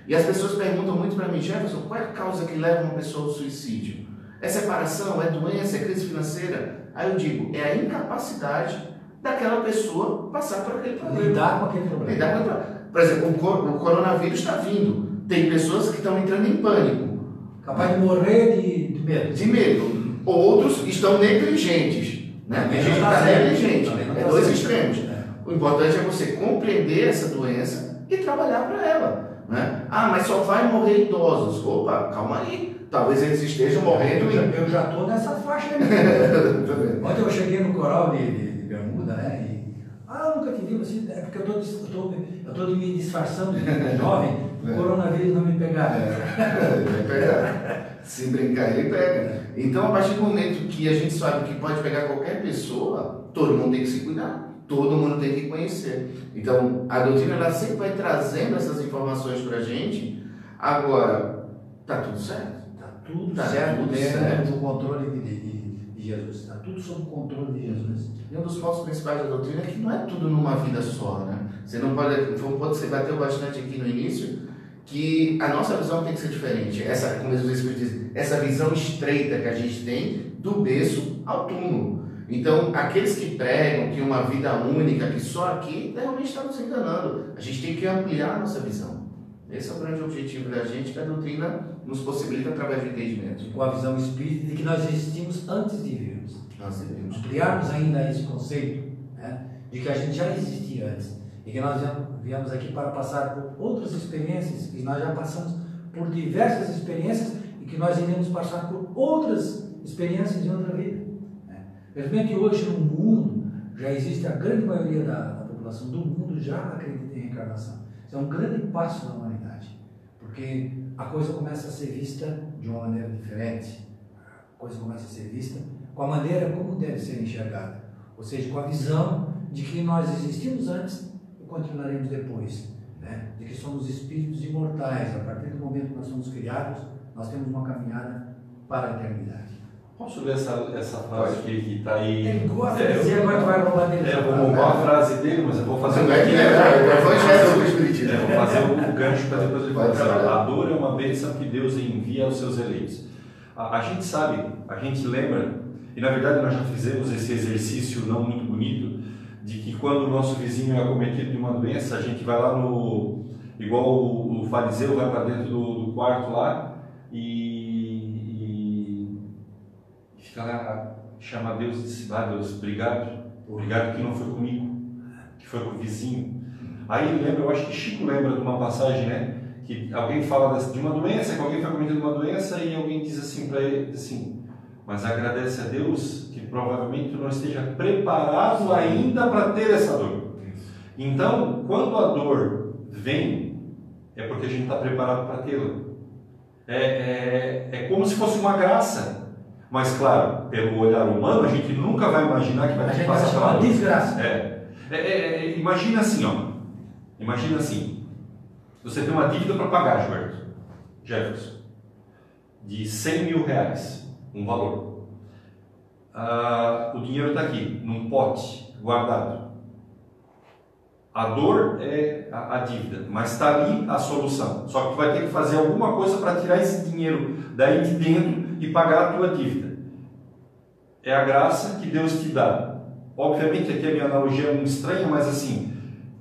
E as pessoas perguntam muito para mim, Jefferson, qual é a causa que leva uma pessoa ao suicídio? É separação? É doença? É crise financeira? Aí eu digo, é a incapacidade daquela pessoa passar por aquele problema. Lidar com aquele problema. Lidar com aquele problema. Por exemplo, o, coronavírus está vindo. Tem pessoas que estão entrando em pânico. Capaz de morrer de, de medo. De medo. Outros estão negligentes. Né? Tem gente está negligente. É dois extremos. É. O importante é você compreender essa doença e trabalhar para ela. Né? Ah, mas só vai morrer idosos. Opa, calma aí. Talvez eles estejam morrendo. Eu já estou nessa faixa aí. Ontem eu cheguei no coral de Bermuda, né? E, ah, eu nunca te vi, você, é porque eu estou eu tô, me disfarçando de jovem, o é. coronavírus não me pegar. É, vai pegar. Se brincar, ele pega. Então, a partir do momento que a gente sabe que pode pegar qualquer pessoa, todo mundo tem que se cuidar. todo mundo tem que conhecer. Então, a doutrina ela sempre vai trazendo essas informações para a gente. Agora, tá tudo certo? Está tudo Tá certo tudo certo. do controle de, de- Jesus. Está tudo sob o controle de Jesus. E um dos pontos principais da doutrina é que não é tudo numa vida só, né? Você não pode, foi um ponto que você bateu bastante aqui no início, que a nossa visão tem que ser diferente. Essa, como Jesus Espírito diz, essa visão estreita que a gente tem do berço ao túmulo. Então, aqueles que pregam que uma vida única, que só aqui, realmente estão nos enganando. A gente tem que ampliar a nossa visão. Esse é o grande objetivo da gente, que a doutrina nos possibilita através do entendimento. Com a visão espírita de que nós existimos antes de virmos. Nós devemos. Ampliarmos ainda esse conceito né, de que a gente já existia antes. E que nós viemos- viemos aqui para passar por outras experiências, e nós já passamos por diversas experiências, e que nós iremos passar por outras experiências de outra vida. né. Felizmente hoje no mundo já existe a grande maioria da, da população do mundo já acredita em reencarnação. Isso é um grande passo na humanidade, porque a coisa começa a ser vista de uma maneira diferente. A coisa começa a ser vista com a maneira como deve ser enxergada, ou seja, com a visão de que nós existimos antes e continuaremos depois, né? de que somos espíritos imortais. A partir do momento que nós somos criados, nós temos uma caminhada para a eternidade. Posso ler essa, essa frase que que está aí? Ele gosta É, de dizer agora vai roubar dele. É, vou roubar a frase dele, mas eu vou fazer um que é. É, vou fazer o gancho para depois ele Pode falar. A dor é uma bênção que Deus envia aos seus eleitos. A, a gente sabe, a gente lembra, e na verdade nós já fizemos esse exercício não muito bonito, de que quando o nosso vizinho é acometido de uma doença, a gente vai lá no. igual o, o fariseu vai para dentro do, do quarto lá e, e fica lá, chama Deus e diz: Ah, Deus, obrigado, obrigado que não foi comigo, que foi com o vizinho. Aí lembra, eu acho que Chico lembra de uma passagem, né? Que alguém fala de uma doença, que alguém foi cometido uma doença e alguém diz assim para ele, assim, mas agradece a Deus que provavelmente não esteja preparado ainda para ter essa dor. Então, quando a dor vem, é porque a gente está preparado para tê-la. É, é, é como se fosse uma graça. Mas, claro, pelo olhar humano, a gente nunca vai imaginar que vai ter que passar pela de dor. desgraça. É. É, é, é, imagina assim, ó. Imagina assim. Você tem uma dívida para pagar, Gilberto. Jefferson. De 100 mil reais. Um valor. Ah, o dinheiro está aqui, num pote, guardado. A dor é a, a dívida, mas está ali a solução. Só que tu vai ter que fazer alguma coisa para tirar esse dinheiro daí de dentro e pagar a tua dívida. É a graça que Deus te dá. Obviamente aqui a minha analogia é muito estranha, mas assim,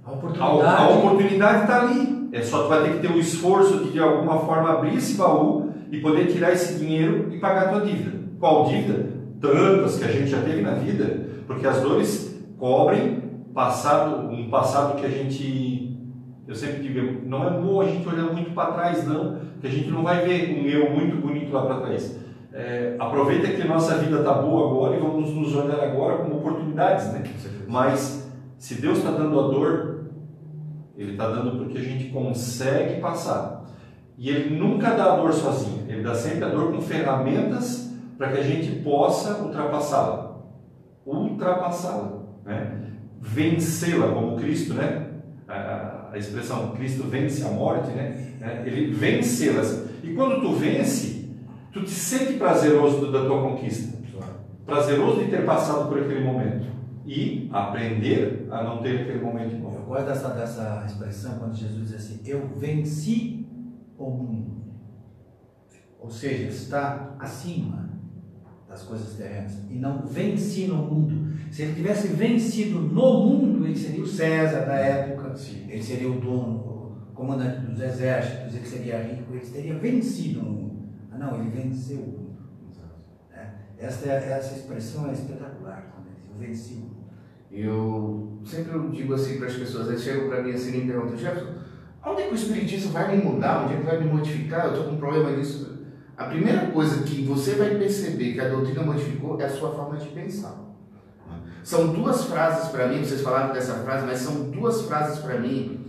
A oportunidade. está ali. É só tu vai ter que ter o esforço de de alguma forma abrir esse baú e poder tirar esse dinheiro e pagar a tua dívida. Qual dívida? Tantas que a gente já teve na vida, porque as dores cobrem passado, um passado que a gente, eu sempre digo, não é bom a gente olhar muito para trás não, porque a gente não vai ver um eu muito bonito lá para trás. É, aproveita que nossa vida está boa agora e vamos nos olhar agora como oportunidades, né? Mas se Deus está dando a dor, Ele está dando porque a gente consegue passar. E Ele nunca dá a dor sozinho. Ele dá sempre a dor com ferramentas para que a gente possa ultrapassá-la. Ultrapassá-la. Né? Vencê-la, como Cristo, né? A, a expressão Cristo vence a morte, né? É, Ele vencê-las. E quando tu vence, tu te sente prazeroso da tua conquista. Prazeroso de ter passado por aquele momento. E aprender a não ter aquele momento de Eu gosto dessa, dessa expressão quando Jesus diz assim: Eu venci o mundo. Ou seja, está acima das coisas terrenas e não venci no mundo. Se ele tivesse vencido no mundo, ele seria o César da época, ele seria o dono, o comandante dos exércitos, ele seria rico, ele teria vencido no mundo. Não, ele venceu o mundo. né? Essa, é, essa expressão é espetacular, quando ele Eu venci o mundo. Eu sempre digo assim para as pessoas, eles chegam para mim assim e me perguntam, Jefferson, onde é que o Espiritismo vai me mudar? Onde é que vai me modificar? Eu estou com um problema nisso. A primeira coisa que você vai perceber que a doutrina modificou é a sua forma de pensar. São duas frases para mim, vocês falaram dessa frase, mas são duas frases para mim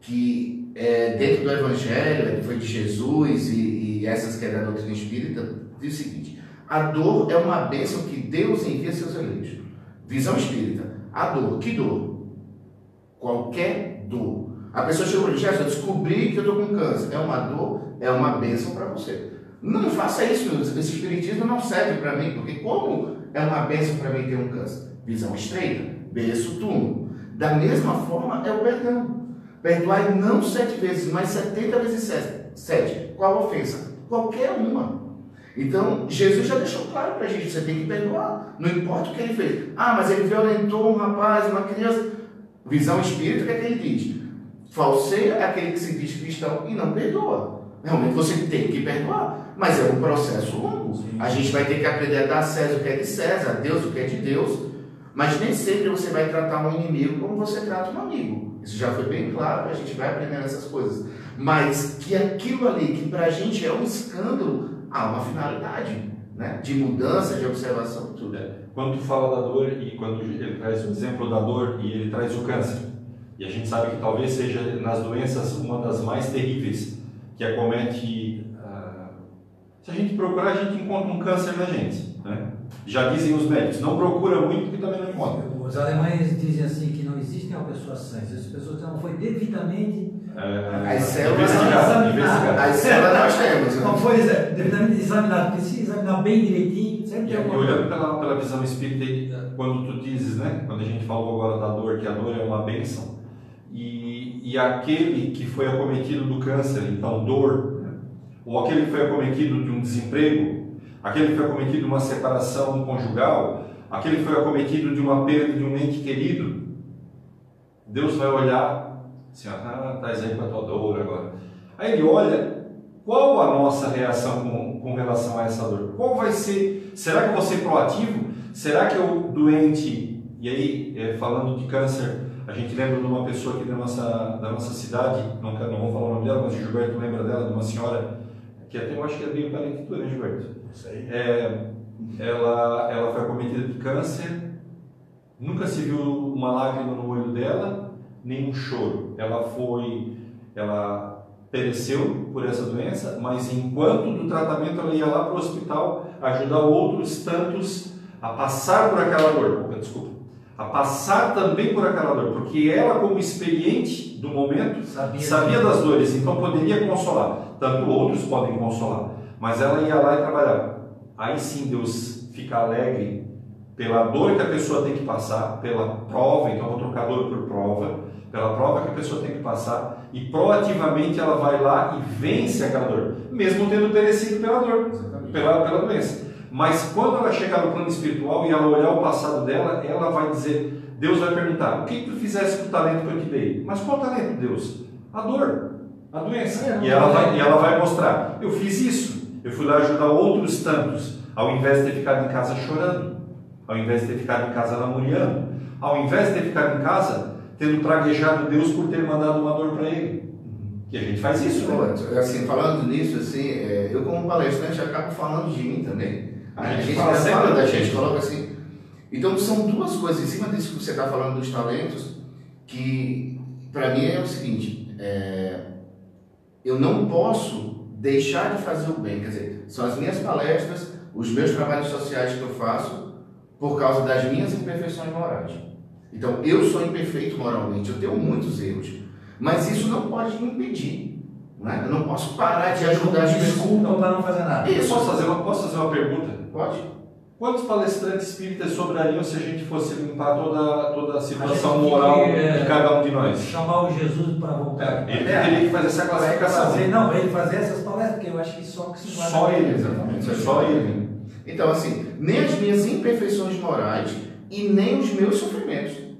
que é, dentro do Evangelho, foi de Jesus e, e essas que é da doutrina espírita, diz o seguinte: a dor é uma bênção que Deus envia a seus eleitos. Visão espírita. A dor. Que dor? Qualquer dor. A pessoa chegou e disse, eu descobri que eu estou com câncer. É uma dor, é uma bênção para você. Não faça isso. Esse espiritismo não serve para mim, porque como é uma bênção para mim ter um câncer? Visão estreita, berço túmulo. Da mesma forma é o perdão. Perdoai não sete vezes, mas setenta vezes sete. Qual ofensa? Qualquer uma. Então, Jesus já deixou claro para a gente, você tem que perdoar. Não importa o que ele fez. Ah, mas ele violentou um rapaz, uma criança. Visão espírita, o que é que ele diz? Falseia é aquele que se diz cristão e não perdoa. Realmente você tem que perdoar. Mas é um processo longo. A gente vai ter que aprender a dar a César o que é de César, a Deus o que é de Deus. Mas nem sempre você vai tratar um inimigo como você trata um amigo. Isso já foi bem claro, a gente vai aprendendo essas coisas. Mas que aquilo ali, que para a gente é um escândalo, há uma finalidade né? de mudança, de observação, tudo. É. Quando tu fala da dor e quando ele traz o exemplo da dor e ele traz o câncer, e a gente sabe que talvez seja nas doenças uma das mais terríveis que acomete. Uh, se a gente procurar, a gente encontra um câncer na gente. Né? Já dizem os médicos, não procura muito porque também não encontra. Os alemães dizem assim que não existem pessoas sãs, as pessoas não foi devidamente é, as células, as células nós temos. Né? Não foi devidamente examinado, porque se examinar bem direitinho, sempre tem alguma Olhando pela, pela visão espírita, quando tu dizes, né, quando a gente falou agora da dor, que a dor é uma bênção, e, e aquele que foi acometido do câncer, então dor, né? ou aquele que foi acometido de um desemprego, aquele que foi acometido de uma separação conjugal, aquele que foi acometido de uma perda de um ente querido, Deus vai olhar Assim, ah, traz aí para a tua dor agora. Aí ele olha, qual a nossa reação com, com relação a essa dor? Qual vai ser? Será que eu vou ser proativo? Será que eu doente, e aí é, falando de câncer, a gente lembra de uma pessoa aqui da nossa, da nossa cidade, não, não vou falar o nome dela, mas o Gilberto lembra dela, de uma senhora que até eu acho que é bem parente tua, né, Gilberto? Isso aí. É, ela, ela foi acometida de câncer, nunca se viu uma lágrima no olho dela, nenhum choro. Ela foi, ela pereceu por essa doença, mas enquanto do tratamento ela ia lá para o hospital ajudar outros tantos a passar por aquela dor. Desculpa. A passar também por aquela dor, porque ela, como experiente do momento, sabia, sabia das dores, então poderia consolar. Tanto outros podem consolar, mas ela ia lá e trabalhava. Aí sim Deus fica alegre pela dor que a pessoa tem que passar, pela prova, então vou trocar dor por prova, pela prova que a pessoa tem que passar e proativamente ela vai lá e vence aquela dor, mesmo tendo perecido pela dor, pela, pela doença. Mas quando ela chegar no plano espiritual e ela olhar o passado dela, ela vai dizer, Deus vai perguntar, o que, tu fizesse com o talento que eu te dei? Mas qual talento, Deus? A dor, a doença. É, e, ela vai, e ela vai mostrar, eu fiz isso, eu fui lá ajudar outros tantos, ao invés de ter ficado em casa chorando, ao invés de ter ficado em casa lamuriando, ao invés de ter ficado em casa tendo praguejado Deus por ter mandado uma dor para ele. E a gente faz isso, né? Assim, falando nisso, assim, é, eu como palestrante acabo falando de mim também. A, a gente, gente fala, fala da gente, coloca assim. Então são duas coisas, em cima disso que você está falando dos talentos, que para mim é o seguinte, é, eu não posso deixar de fazer o bem, quer dizer, são as minhas palestras, os meus trabalhos sociais que eu faço, por causa das minhas imperfeições morais. Então, eu sou imperfeito moralmente, eu tenho muitos erros, mas isso não pode me impedir. Né? Eu não posso parar de ajudar as Desculpa para não fazer nada. Isso. Posso fazer, uma, posso fazer uma pergunta? Pode. Quantos palestrantes espíritas sobrariam se a gente fosse limpar toda, toda a situação a moral que, é, de cada um de nós? Chamar o Jesus para voltar. É, ele teria que fazer essa classificação. Fazer, não, ele fazer essas palestras, porque eu acho que só que se Só ele, exatamente. Só ele. Então, assim, nem as minhas imperfeições morais e nem os meus sofrimentos.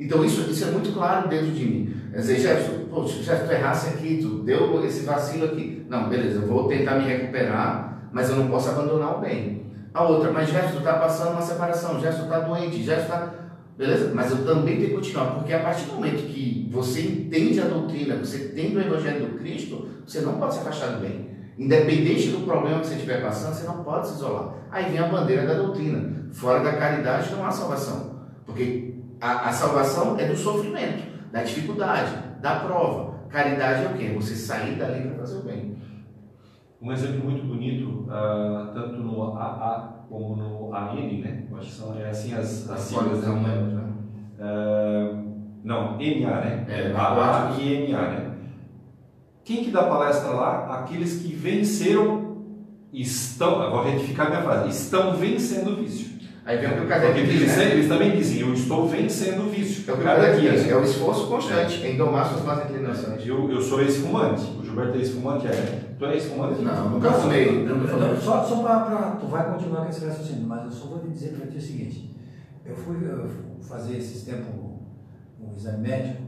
Então isso, isso é muito claro dentro de mim. Quer dizer, Jefferson, poxa, Jefferson, tu errasse aqui, tu deu esse vacilo aqui. Não, beleza, eu vou tentar me recuperar, mas eu não posso abandonar o bem. A outra, mas Jefferson, está passando uma separação, Jefferson está doente, Jefferson está... Beleza? Mas eu também tenho que continuar, porque a partir do momento que você entende a doutrina, você entende o Evangelho do Cristo, você não pode se afastar do bem. Independente do problema que você estiver passando, você não pode se isolar. Aí vem a bandeira da doutrina. Fora da caridade não há salvação. Porque a, a salvação é do sofrimento, da dificuldade, da prova. Caridade é o quê? Você sair dali para fazer o bem. Um exemplo muito bonito, uh, tanto no AA como no AN, né? Eu acho que são é assim as, as siglas, né? Uh, não, NA, né? É, AA e NA, né? Quem que dá palestra lá? Aqueles que venceram, estão, vou retificar minha frase, estão vencendo o vício. Aí vem o que o Kardec Porque diz, eles, né? eles também dizem, eu estou vencendo o vício. É o Cada dia. diz, é o esforço constante em domar suas más inclinações. Eu, eu sou ex-fumante. O Gilberto é ex-fumante, é? Tu é ex-fumante? Não, nunca fumei. Só, só para. Tu vai continuar com esse raciocínio, mas eu só vou te dizer para ti o seguinte: eu fui eu fui fazer esses tempos um, um exame médico,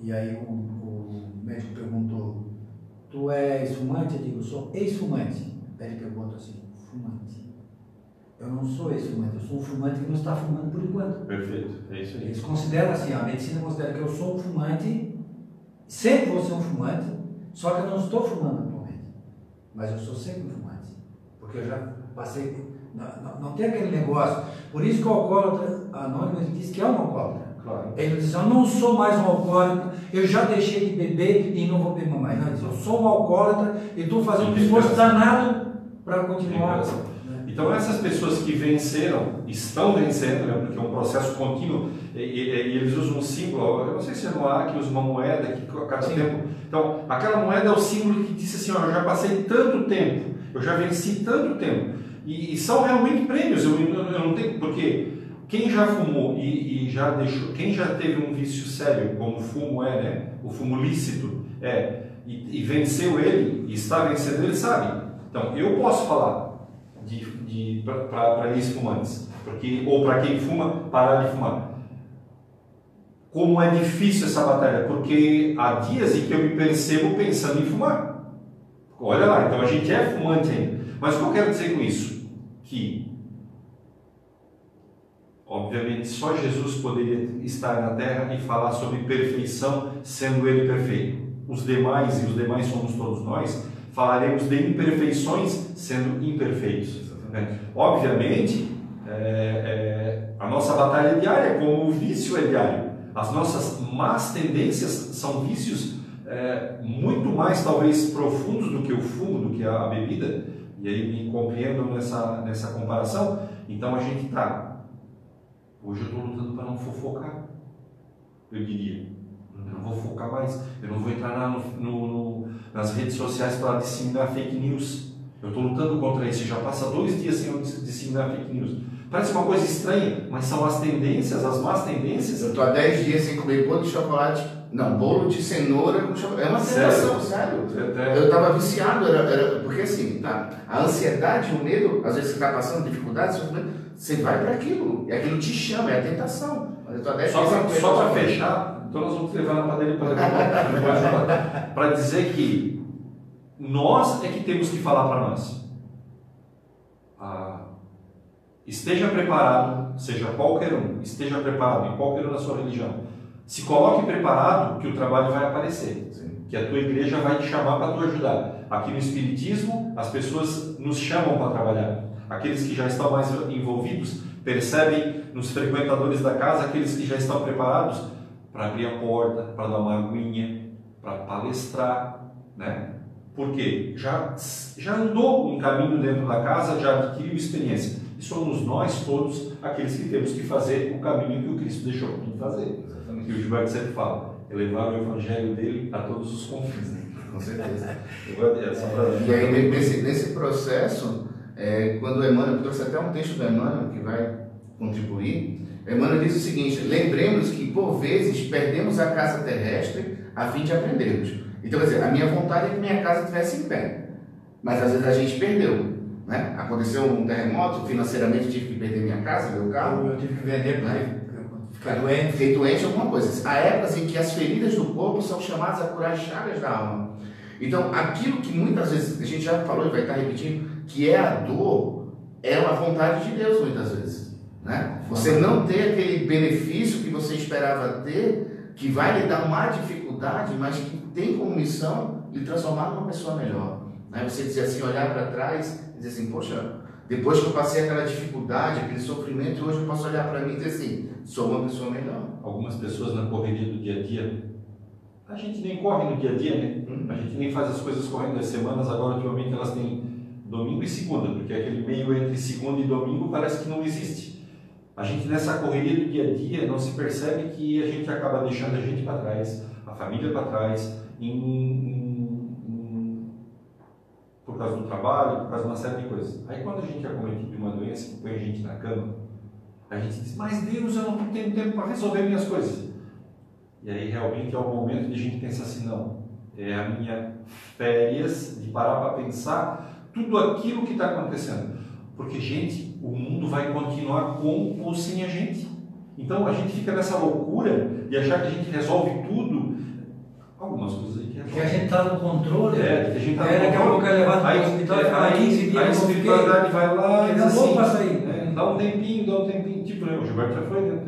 e aí o, o médico perguntou: Tu és fumante? Eu digo: Sou ex-fumante. Daí ele pergunta assim: Fumante. Eu não sou ex-fumante, eu sou um fumante que não está fumando por enquanto. Perfeito, é isso aí. Eles consideram assim, a medicina considera que eu sou um fumante, sempre vou ser um fumante, só que eu não estou fumando atualmente. Mas eu sou sempre um fumante. Porque eu já passei. Não, não, não tem aquele negócio. Por isso que o alcoólatra anônimo diz que é um alcoólatra. Claro. Ele diz, eu não sou mais um alcoólatra, eu já deixei de beber e não vou beber mais. Não, ele diz, eu sou um alcoólatra e estou fazendo um esforço danado para continuar. Então essas pessoas que venceram, estão vencendo, né, porque é um processo contínuo, e, e- e eles usam um símbolo, eu não sei se é no ar que usa uma moeda que a cada Sim. tempo. Então, aquela moeda é o símbolo que disse assim, ó, eu já passei tanto tempo, eu já venci tanto tempo. E, e são realmente prêmios, eu, eu- eu não tenho, porque quem já fumou e, e já deixou, quem já teve um vício sério, como o fumo é, né? O fumo lícito é, e, e venceu ele, e está vencendo ele, sabe. Então, eu posso falar de, de, para ex-fumantes, porque, ou para quem fuma, parar de fumar. Como é difícil essa batalha, porque há dias em que eu me percebo pensando em fumar. Olha lá, então a gente é fumante ainda. Mas o que eu quero dizer com isso? Que, obviamente, só Jesus poderia estar na terra e falar sobre perfeição, sendo ele perfeito. Os demais, e os demais somos todos nós, falaremos de imperfeições, sendo imperfeitos. né? Obviamente, é, é, a nossa batalha é diária, como o vício é diário. As nossas más tendências são vícios é, muito mais, talvez, profundos do que o fumo, do que a, bebida. E aí me compreendam nessa, nessa comparação. Então a gente está. Hoje eu estou lutando para não fofocar, eu diria. Eu não vou focar mais. Eu não vou entrar na- no- no- nas redes sociais para disseminar fake news. Eu estou lutando contra isso. Já passa dois dias sem eu dis- disseminar fake news. Parece uma coisa estranha, mas são as tendências, as más tendências. Eu tô há 10 dias sem comer bolo de chocolate. Não, bolo de cenoura com chocolate. É uma Sério? tentação, sério. Até- Eu estava viciado, era, era- porque assim, tá, a ansiedade, o medo, às vezes você está passando dificuldade, sofrimento, você vai para aquilo, e aquilo te chama, é a tentação. Mas eu tô há 10 Só para fechar, então nós vamos levar na padeira para para dizer que nós é que temos que falar para nós. Ah, esteja preparado, seja qualquer um, esteja preparado em qualquer um da sua religião. Se coloque preparado que o trabalho vai aparecer, Sim. que a tua igreja vai te chamar para tu ajudar. Aqui no Espiritismo, as pessoas nos chamam para trabalhar. Aqueles que já estão mais envolvidos percebem nos frequentadores da casa aqueles que já estão preparados para abrir a porta, para dar uma aguinha, para palestrar, né? Porque já, já andou um caminho dentro da casa, já adquiriu experiência. E somos nós todos aqueles que temos que fazer o caminho que o Cristo deixou para fazer. Exatamente. Que o Gilberto sempre fala, é levar o evangelho dele a todos os confins. Né? Com certeza. Eu dessa frase. E aí, nesse, nesse processo, é, quando Emmanuel, eu trouxe até um texto do Emmanuel que vai contribuir, Emmanuel diz o seguinte: lembremos que por vezes perdemos a casa terrestre a fim de aprendermos. Então, quer dizer, a minha vontade é que minha casa estivesse em pé, mas às vezes a gente perdeu. Né? Aconteceu um terremoto, financeiramente tive que perder minha casa, meu carro, Eu tive que vender Né? ficar doente. Fiquei doente alguma coisa. Há épocas em que as feridas do corpo são chamadas a curar as chagas da alma. Então, aquilo que muitas vezes a gente já falou e vai estar repetindo, que é a dor, é a vontade de Deus muitas vezes. Né? Você não ter aquele benefício que você esperava ter, que vai lhe dar uma dificuldade, mas que tem como missão lhe transformar numa pessoa melhor. Né? Você dizer assim, olhar para trás e dizer assim, poxa, depois que eu passei aquela dificuldade, aquele sofrimento, hoje eu posso olhar para mim e dizer assim, sou uma pessoa melhor. Algumas pessoas na correria do dia a dia, a gente nem corre no dia a dia, né? Hum. A gente nem faz as coisas correndo as semanas, agora ultimamente elas têm domingo e segunda, porque aquele meio entre segunda e domingo parece que não existe. A gente nessa correria do dia a dia não se percebe que a gente acaba deixando a gente para trás, a família para trás, em, em, em, por causa do trabalho, por causa de uma série de coisas. Aí quando a gente é cometido de uma doença que põe a gente na cama, a gente diz, mas Deus, eu não tenho tempo para resolver minhas coisas. E aí realmente é o momento de a gente pensar assim, não, é a minha férias de parar para pensar tudo aquilo que está acontecendo. Porque, gente, o mundo vai continuar com ou sem a gente. Então a gente fica nessa loucura de achar que a gente resolve tudo. Algumas coisas aí que resolve. Que a gente está no controle. É, que a gente está no é, daqui a pouco é levado para o hospital e é, aí, 15 dias. aí a espiritualidade vai lá e diz assim, sair. é, dá um tempinho, dá um tempinho. Tipo, né, o Gilberto já foi, né?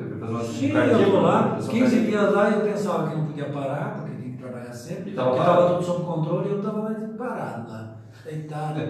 Sim, eu estou lá, pressão 15 cardíaca. dias lá e eu pensava que não podia parar, porque tinha que trabalhar sempre, E tava que parado. estava tudo sob controle e eu estava parado lá, deitado.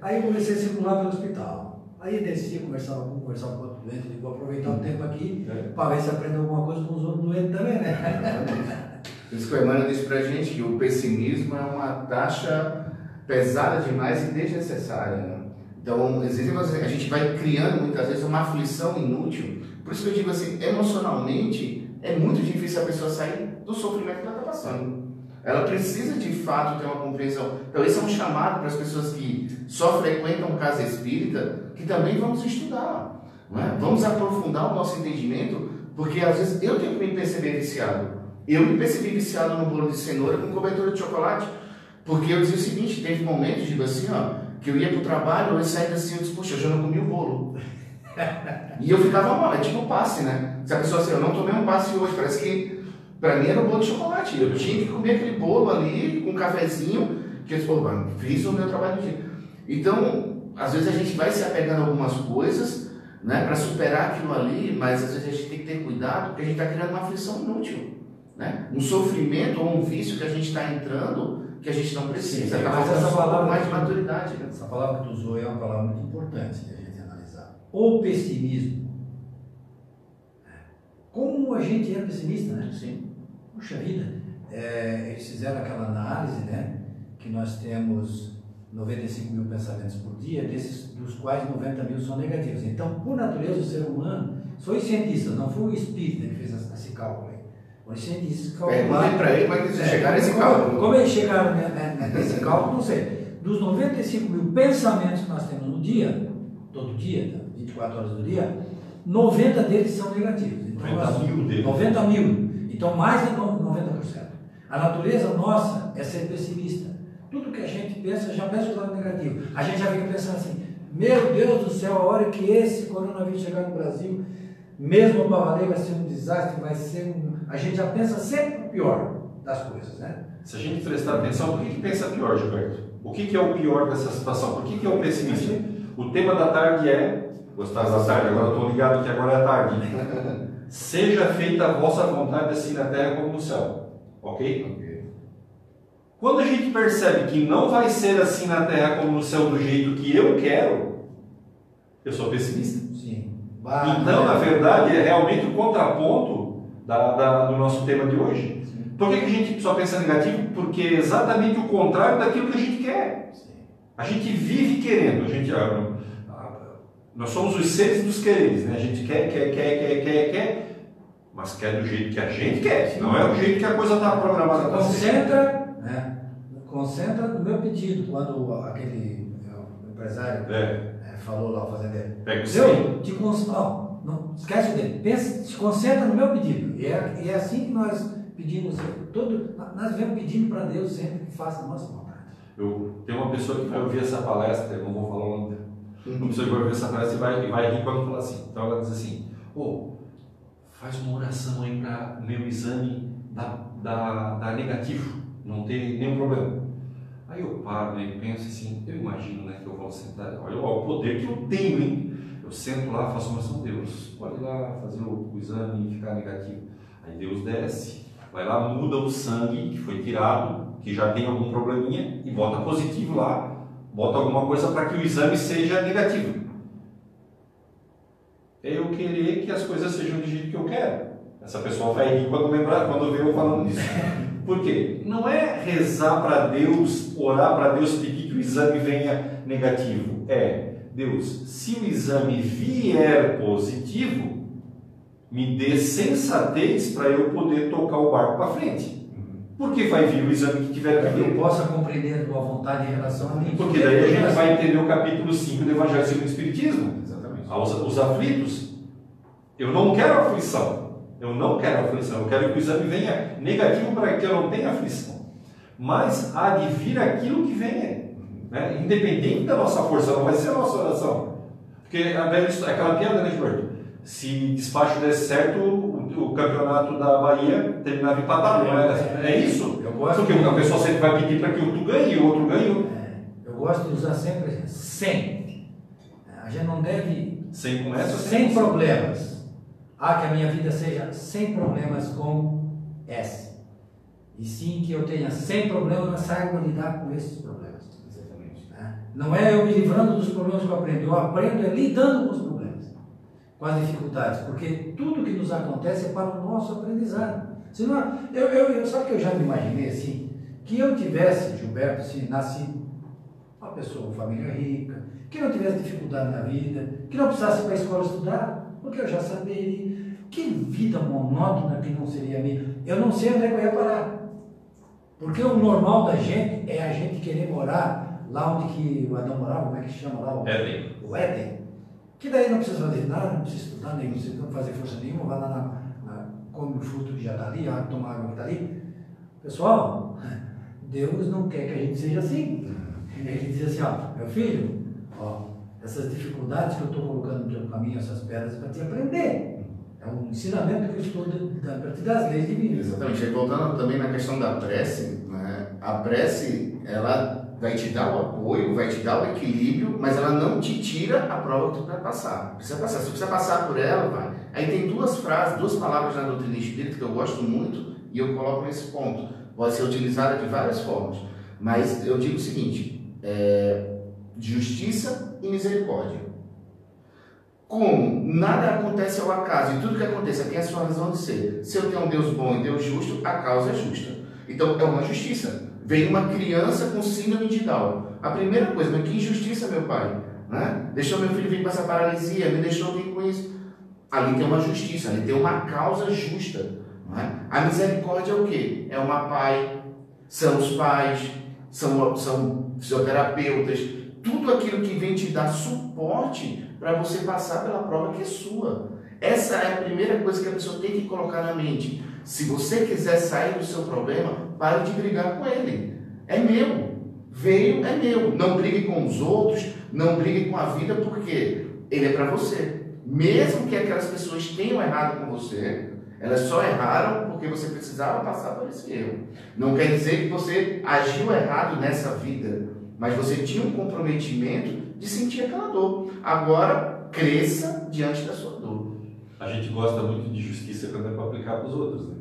Aí comecei a circular pelo hospital. Aí descia, conversava com conversava com outro doente, digo, vou aproveitar o tempo aqui É. para ver se aprendo alguma coisa com os outros doentes também, né? Por isso que o Emmanuel disse pra gente que o pessimismo é uma taxa pesada demais e desnecessária. Né? Então, às vezes a gente vai criando muitas vezes uma aflição inútil. Por isso que eu digo assim, emocionalmente é muito difícil a pessoa sair do sofrimento que ela está passando. Ela precisa de fato ter uma compreensão. Então, esse é um chamado para as pessoas que só frequentam casa espírita, que também vamos estudar. é? Vamos aprofundar o nosso entendimento, porque às vezes eu tenho que me perceber viciado. Eu me percebi viciado no bolo de cenoura com cobertura de chocolate, porque eu dizia o seguinte: teve momentos, digo assim, ó, que eu ia para o trabalho, eu saía assim, eu disse, poxa, eu já não comi o bolo. E eu ficava mal, é tipo passe, né? Se a pessoa assim, eu não tomei um passe hoje, parece que para mim era um bolo de chocolate. Eu tinha que comer aquele bolo ali com um cafezinho, que pô, mano, fiz o meu trabalho do dia. Então, às vezes a gente vai se apegando a algumas coisas, né, para superar aquilo ali, mas às vezes a gente tem que ter cuidado, porque a gente está criando uma aflição inútil. Né? Um sofrimento ou um vício que a gente está entrando que a gente não precisa. Sim, Tá mas essa palavra- mais de maturidade. Né? Essa palavra que tu usou é uma palavra muito importante de a gente analisar. O pessimismo. Como a gente é pessimista, né? Sim. Puxa vida, é, eles fizeram aquela análise, né? Que nós temos 95 mil pensamentos por dia, desses, dos quais 90 mil são negativos. Então, por natureza, o ser humano, foi cientista, não foi o espírita que fez esse cálculo aí. Os cientistas calcularam. para ele como é que eles É, chegaram a esse como- cálculo. Como eles chegaram ne- ne- nesse cálculo, não sei. Dos 95 mil pensamentos que nós temos no dia, todo dia, tá? 24 horas do dia, 90 deles são negativos. Então, 90 nós- mil deles. 90 mil. Então, mais de no- 90%. A natureza nossa é ser pessimista. Tudo que a gente pensa, já pensa do lado negativo. A gente já fica pensando assim, meu Deus do céu, a hora que esse coronavírus chegar no Brasil, mesmo para valer, vai ser um desastre, vai ser um... A gente já pensa sempre o pior das coisas, né? Se a gente prestar atenção, por que, que pensa pior, Gilberto? O que, que é o pior dessa situação? Por que, que é o pessimista? O tema da tarde é. Gostar da tarde, agora eu estou ligado que agora é tarde. Seja feita a vossa vontade, assim na terra como no céu. Ok? Quando a gente percebe que não vai ser assim na terra como no céu do jeito que eu quero, eu sou pessimista. Sim. Então, na verdade, é realmente o contraponto da- da- do nosso tema de hoje. Por que, que a gente só pensa negativo? Porque é exatamente o contrário daquilo que a gente quer. A gente vive querendo. A gente, ah, nós somos os seres dos quereres. Né? A gente quer, quer, quer, quer, quer, quer, mas quer do jeito que a gente quer. Não é o jeito que a coisa está programada para. Concentra, né? Concentra no meu pedido, quando aquele é, empresário É, é, falou lá, o fazendeiro. pega o seu. Te con- ó, não esquece dele, pensa, se concentra no meu pedido. E é, e é assim que nós pedimos, todo, nós vemos pedindo para Deus sempre que faça a nossa vontade. Eu, tem uma pessoa que vai ouvir essa palestra, eu não vou falar o nome dela. Uma pessoa que vai ouvir essa palestra e vai, vai rir quando falar assim. Então ela diz assim: Ô, faz uma oração aí para meu exame dar da, da negativo, não ter nenhum problema. Aí eu paro e penso assim: eu imagino né, que eu vou sentar, olha o poder que eu tenho, hein? Eu sento lá, faço uma oração, Deus, pode ir lá fazer o, o exame e ficar negativo. Aí Deus desce, vai lá, muda o sangue que foi tirado, que já tem algum probleminha, e bota positivo lá, bota alguma coisa para que o exame seja negativo. É eu querer que as coisas sejam do jeito que eu quero. Essa pessoa vai rir quando lembrar, quando ver eu falando disso. Por quê? Não é rezar para Deus, orar para Deus pedir que o exame venha negativo. É Deus, se o exame vier positivo, me dê sensatez para eu poder tocar o barco para frente. Porque vai vir o exame que tiver Para que eu vir. possa compreender a tua vontade em relação a mim. Porque daí a gente vai entender o capítulo 5 do Evangelho segundo o Espiritismo. Exatamente. Aos, os aflitos. Eu não quero aflição. Eu não quero aflição. Eu quero que o exame venha negativo para que eu não tenha aflição. Mas há de vir aquilo que venha. Né? Independente da nossa força, não vai ser a nossa oração. Porque a velha história- aquela piada, né, Gilberto? Se despacho desse certo, o, o campeonato da Bahia terminava empatado. Não é, é isso? Eu gosto Porque de- a pessoa sempre vai pedir para que o outro ganhe e o outro ganhe. É, eu gosto de usar sempre sem. A gente não deve Sem começa, sem problemas. Ah, que a minha vida seja sem problemas com S. E sim que eu tenha sem problemas, mas saiba lidar com esses problemas. Exatamente. né? Não é eu me livrando dos problemas que eu aprendo, eu aprendo é lidando com os problemas, com as dificuldades, porque tudo que nos acontece é para o nosso aprendizado. Senão, eu, eu, eu, sabe que eu já me imaginei assim, que eu tivesse, Gilberto, se nasci uma pessoa, uma família rica, que não tivesse dificuldade na vida, que não precisasse ir para a escola estudar, porque eu já saberia. Que vida monótona que não seria minha. Eu não sei onde é que eu ia parar. Porque o normal da gente é a gente querer morar lá onde que o Adão morava, como é que chama lá? O, Éden. o Éden. Que daí não precisa fazer nada, não precisa estudar, nem precisa fazer força nenhuma, vai lá na, na, come o fruto está ali, toma água que está ali. Pessoal, Deus não quer que a gente seja assim. Ele diz assim, ó, meu filho, ó, essas dificuldades que eu estou colocando no teu caminho, essas pedras, para te aprender. É um ensinamento que eu estou dando a partir das leis divinas. Exatamente. Aí voltando também na questão da prece, né? a prece ela vai te dar o apoio, vai te dar o equilíbrio, mas ela não te tira a prova que tu vai passar. Precisa passar. Se precisa passar por ela, vai. Aí tem duas frases, duas palavras na doutrina espírita que eu gosto muito e eu coloco nesse ponto. Pode ser utilizada de várias formas, mas eu digo o seguinte: é, justiça e misericórdia. Como nada acontece ao acaso e tudo que acontece tem a sua razão de ser. Se eu tenho um Deus bom e Deus justo, a causa é justa. Então é uma justiça. Vem uma criança com síndrome de Down. A primeira coisa, mas que injustiça, meu pai. Né? Deixou meu filho vir com essa paralisia, me deixou vir com isso. Ali tem uma justiça, ali tem uma causa justa. Não é? A misericórdia é o quê? É uma pai, são os pais, são, são fisioterapeutas, tudo aquilo que vem te dar suporte para você passar pela prova que é sua. Essa é a primeira coisa que a pessoa tem que colocar na mente. Se você quiser sair do seu problema, pare de brigar com ele. É meu. Veio, é meu. Não brigue com os outros, não brigue com a vida, porque ele é para você. Mesmo que aquelas pessoas tenham errado com você, elas só erraram porque você precisava passar por esse erro. Não quer dizer que você agiu errado nessa vida, mas você tinha um comprometimento de sentir aquela dor. Agora, cresça diante da sua dor. A gente gosta muito de justiça quando é para aplicar para os outros. Né?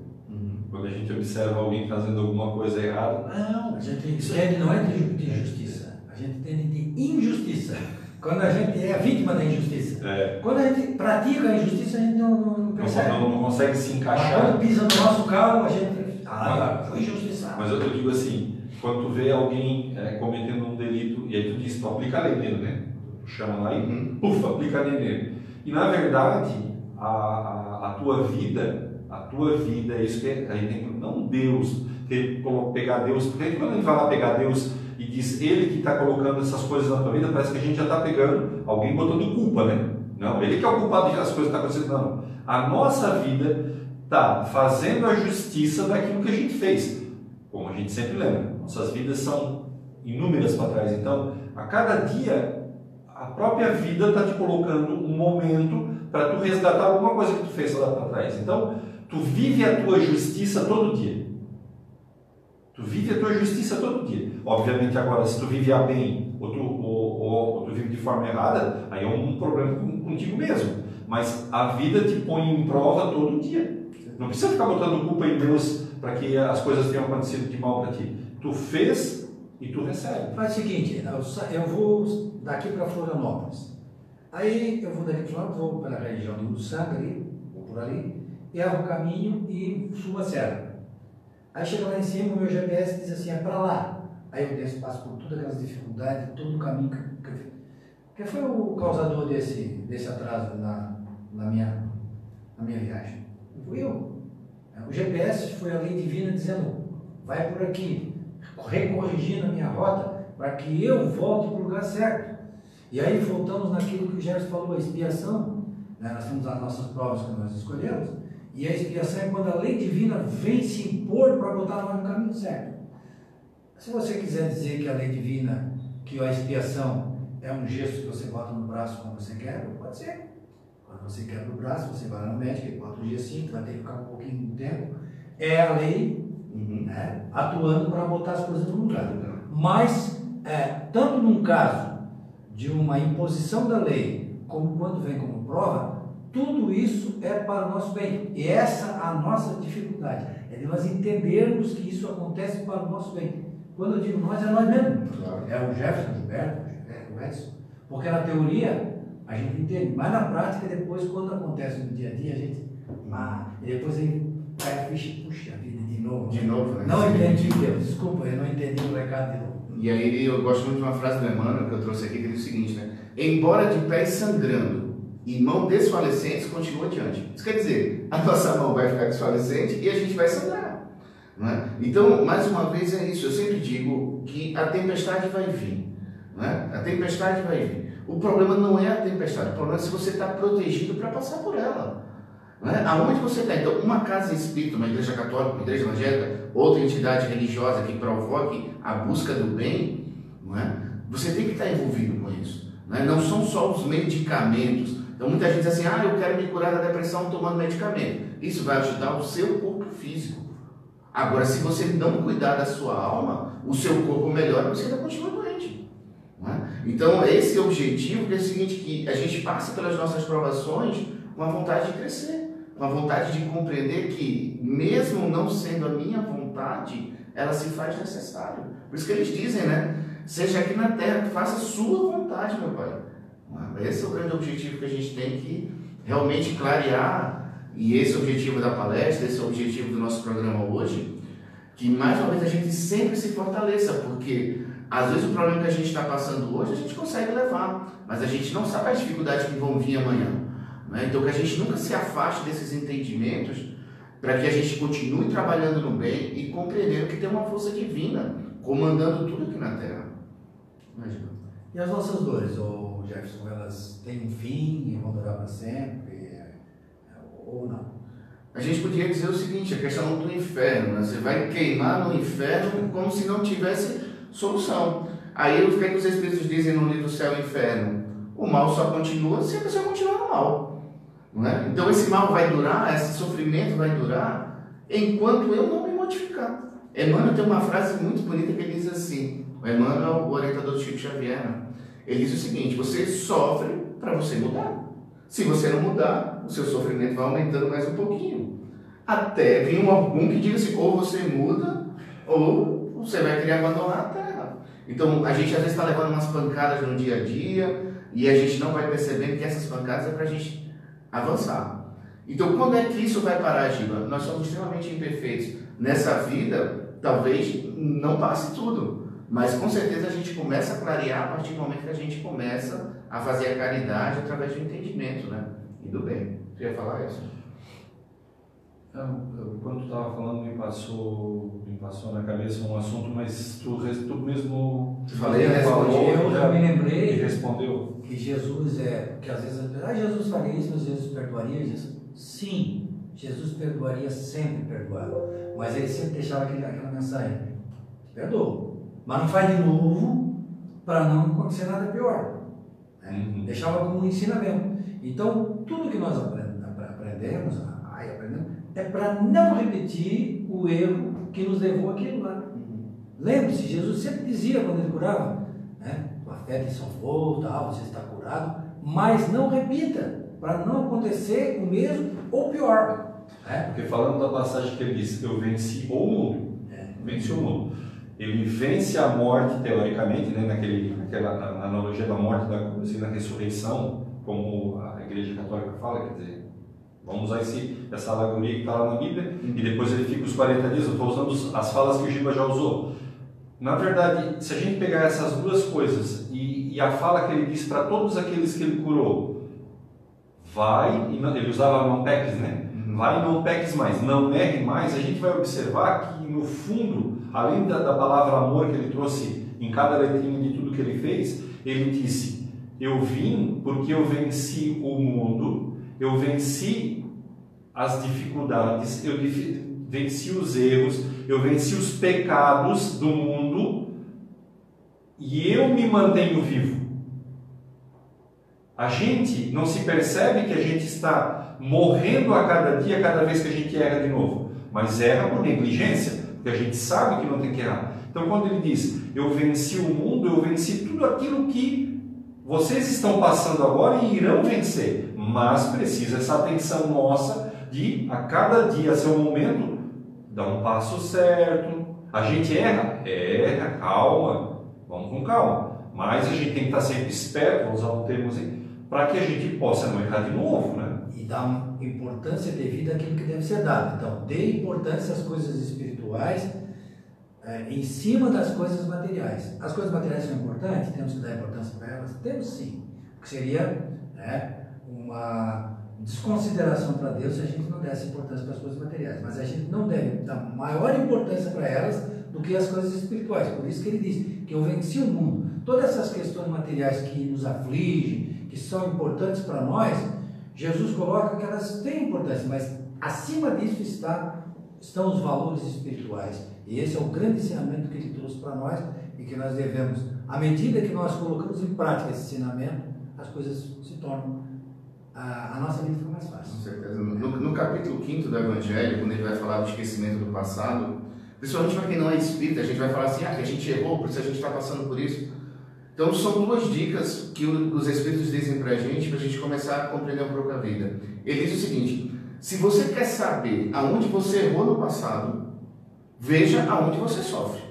Quando a gente observa alguém fazendo alguma coisa errada, não, A gente entende não é de ju- de justiça, a gente entende de injustiça. Quando a gente é vítima da injustiça. é, Quando a gente pratica a injustiça, a gente não, não, não percebe. não- não consegue se Mas encaixar. quando pisa no nosso carro, a gente. Ah, foi injustiçado. Mas eu, digo assim, quando tu vê alguém é, cometendo um delito, e aí tu diz, tu aplica a lei nele, né? Tu chama lá e, Uhum. puf, aplica a lei nele. E na verdade, a, a, a tua vida, tua vida, é isso que é, aí tem que, não Deus, pegar Deus, porque quando ele vai lá pegar Deus e diz ele que está colocando essas coisas na tua vida, parece que a gente já está pegando alguém botando culpa, né? Não, ele que é o culpado de as coisas que estão acontecendo, não. A nossa vida está fazendo a justiça daquilo que a gente fez. Como a gente sempre lembra, nossas vidas são inúmeras para trás. Então, a cada dia, a própria vida está te colocando um momento para tu resgatar alguma coisa que tu fez lá para trás. Então, tu vive a tua justiça todo dia. Tu vive a tua justiça todo dia. Obviamente, agora, se tu vive a bem ou tu, ou, ou- ou tu vive de forma errada, aí é um problema contigo mesmo. Mas a vida te põe em prova todo dia. Não precisa ficar botando culpa em Deus para que as coisas tenham acontecido de mal para ti. Tu fez e tu recebe. Faz o seguinte, eu vou daqui para Florianópolis. Aí eu vou daqui para Florianópolis, vou pela região do Sangue ali, vou por ali, erro o caminho e subo a serra. Aí chega lá em cima, o meu GPS diz assim, é para lá. Aí eu desço, passo por todas aquelas dificuldades, todo o caminho que, eu fiz. Quem foi o causador desse, desse atraso na, na, minha, na minha viagem? Fui eu. O GPS foi a lei divina dizendo, vai por aqui, recorrigindo a minha rota para que eu volte para o lugar certo. E aí voltamos naquilo que o Gerson falou, a expiação. Né? Nós temos as nossas provas que nós escolhemos. E a expiação é quando a lei divina vem se impor para botar nós no caminho certo. Se você quiser dizer que a lei divina, que a expiação é um gesto que você bota no braço quando você quer, pode ser. Quando você quebra o braço, você vai no médico, ele bota o G5, vai ter que ficar um pouquinho de tempo. É a lei uhum. né, atuando para botar as coisas no lugar. Mas, é, tanto num caso de uma imposição da lei, como quando vem como prova, tudo isso é para o nosso bem. E essa a nossa dificuldade. É de nós entendermos que isso acontece para o nosso bem. Quando eu digo nós, é nós mesmos. Claro. É o Jefferson, o Gilberto, o Edson. Porque na teoria a gente entende, mas na prática, depois, quando acontece no dia a dia, a gente. Ah, e depois aí cai a ficha, puxa vida, de novo. De novo, né? Não entendi, Deus, desculpa, eu não entendi o recado de novo. E aí eu gosto muito de uma frase do Emmanuel que eu trouxe aqui, que diz o seguinte, né? Embora de pés sangrando e mão desfalecentes, continua adiante. Isso quer dizer, a nossa mão vai ficar desfalecente e a gente vai sangrar. Né? Então, mais uma vez é isso, eu sempre digo que a tempestade vai vir. Né? A tempestade vai vir. O problema não é a tempestade, o problema é se você está protegido para passar por ela. Né? Aonde você está? Então, uma casa espírita, uma igreja católica, uma igreja evangélica, outra entidade religiosa que provoque a busca do bem, não é? você tem que estar envolvido com isso. Né? Não são só os medicamentos. Então, muita gente diz assim: ah, eu quero me curar da depressão tomando medicamento. Isso vai ajudar o seu corpo físico. Agora, se você não cuidar da sua alma, o seu corpo melhora, você ainda continua doente. É? Então, esse é o objetivo, que é o seguinte, que a gente passa pelas nossas provações com a vontade de crescer, com a vontade de compreender que, mesmo não sendo a minha vontade, ela se faz necessário. Por isso que eles dizem, né? Seja aqui na terra, faça sua vontade, meu Pai. Esse é o grande objetivo que a gente tem que realmente clarear e esse é o objetivo da palestra, esse é o objetivo do nosso programa hoje, que mais uma vez a gente sempre se fortaleça, porque às vezes o problema que a gente está passando hoje a gente consegue levar, mas a gente não sabe as dificuldades que vão vir amanhã. Né? Então que a gente nunca se afaste desses entendimentos para que a gente continue trabalhando no bem e compreendendo que tem uma força divina comandando tudo aqui na Terra. Imagina. E as nossas dores, Jefferson, elas têm um fim e vão durar para sempre? ou não. A gente podia dizer o seguinte, a questão do inferno, né? você vai queimar no inferno como se não tivesse solução. Aí o que, é que os Espíritos dizem no livro Céu e Inferno? O mal só continua se a pessoa continuar no mal. Não é? Então esse mal vai durar, esse sofrimento vai durar, enquanto eu não me modificar. Emmanuel tem uma frase muito bonita que ele diz assim, o Emmanuel, o orientador do Chico Xavier, né? Ele diz o seguinte, você sofre para você mudar. Se você não mudar, o seu sofrimento vai aumentando mais um pouquinho. Até vir um algum que diga assim, ou você muda, ou você vai querer abandonar a terra. Então, a gente às vezes está levando umas pancadas no dia a dia, e a gente não vai percebendo que essas pancadas é para a gente avançar. Então, quando é que isso vai parar, Giba? Nós somos extremamente imperfeitos. Nessa vida, talvez não passe tudo, mas com certeza a gente começa a clarear a partir do momento que a gente começa a fazer a caridade através do entendimento, né? E do bem. Você ia falar isso? Quando tu estava falando, me passou, me passou na cabeça um assunto, mas tu, tu mesmo. Tu falei? Falou, eu já me lembrei. respondeu. Que Jesus é. Que às vezes. Ah, Jesus faria isso, mas Jesus perdoaria isso? Sim, Jesus perdoaria, sempre perdoava. Mas ele sempre deixava aquele, aquela mensagem: perdoa. Mas não faz de novo para não acontecer nada pior. Né? Uhum. Deixava como um ensinamento. Então, tudo que nós aprendemos, ai, aprendemos é para não repetir o erro que nos levou àquilo lá. Uhum. Lembre-se, Jesus sempre dizia quando ele curava, né? a fé te salvou, tal, você está curado, mas não repita, para não acontecer o mesmo ou pior. Né? Porque falando da passagem que ele disse, eu venci o mundo, é. venci o mundo ele vence a morte, teoricamente, né, naquele, naquela na analogia da morte da, assim, na ressurreição, como a Igreja Católica fala, quer dizer, vamos usar esse, essa alegoria que está lá na Bíblia, e depois ele fica os 40 dias, eu estou usando as falas que o Giba já usou. Na verdade, se a gente pegar essas duas coisas e, e a fala que ele disse para todos aqueles que ele curou, vai, e ele usava não peques, né? Vai não peques mais, não erre mais, a gente vai observar que no fundo, além da, da palavra amor que ele trouxe em cada letrinha de tudo que ele fez, ele disse: Eu vim porque eu venci o mundo, eu venci as dificuldades, eu venci os erros, eu venci os pecados do mundo e eu me mantenho vivo. A gente não se percebe que a gente está morrendo a cada dia, cada vez que a gente erra de novo, mas erra por negligência, porque a gente sabe que não tem que errar. Então, quando ele diz, eu venci o mundo, eu venci tudo aquilo que vocês estão passando agora e irão vencer, mas precisa essa atenção nossa de, a cada dia, seu momento, dar um passo certo. A gente erra? Erra, calma, vamos com calma. Mas a gente tem que estar sempre esperto, vou usar um termo assim, para que a gente possa não errar de novo, né? E uma importância devida àquilo que deve ser dado. Então, dê importância às coisas espirituais eh, em cima das coisas materiais. As coisas materiais são importantes? Temos que dar importância para elas? Temos sim. Porque seria né, uma desconsideração para Deus se a gente não desse importância para as coisas materiais. Mas a gente não deve dar maior importância para elas do que as coisas espirituais. Por isso que ele diz que eu venci o mundo. Todas essas questões materiais que nos afligem, que são importantes para nós, Jesus coloca que elas têm importância, mas acima disso está, estão os valores espirituais. E esse é o grande ensinamento que ele trouxe para nós e que nós devemos, à medida que nós colocamos em prática esse ensinamento, as coisas se tornam, a, a nossa vida fica mais Com fácil. certeza. No, no capítulo 5 do Evangelho, quando ele vai falar do esquecimento do passado, principalmente para quem não é espírita, a gente vai falar assim, ah, que a gente errou, por isso a gente está passando por isso. Então são duas dicas que os Espíritos dizem para a gente, para a gente começar a compreender um pouco a vida. Ele diz o seguinte, se você quer saber aonde você errou no passado, veja aonde você sofre.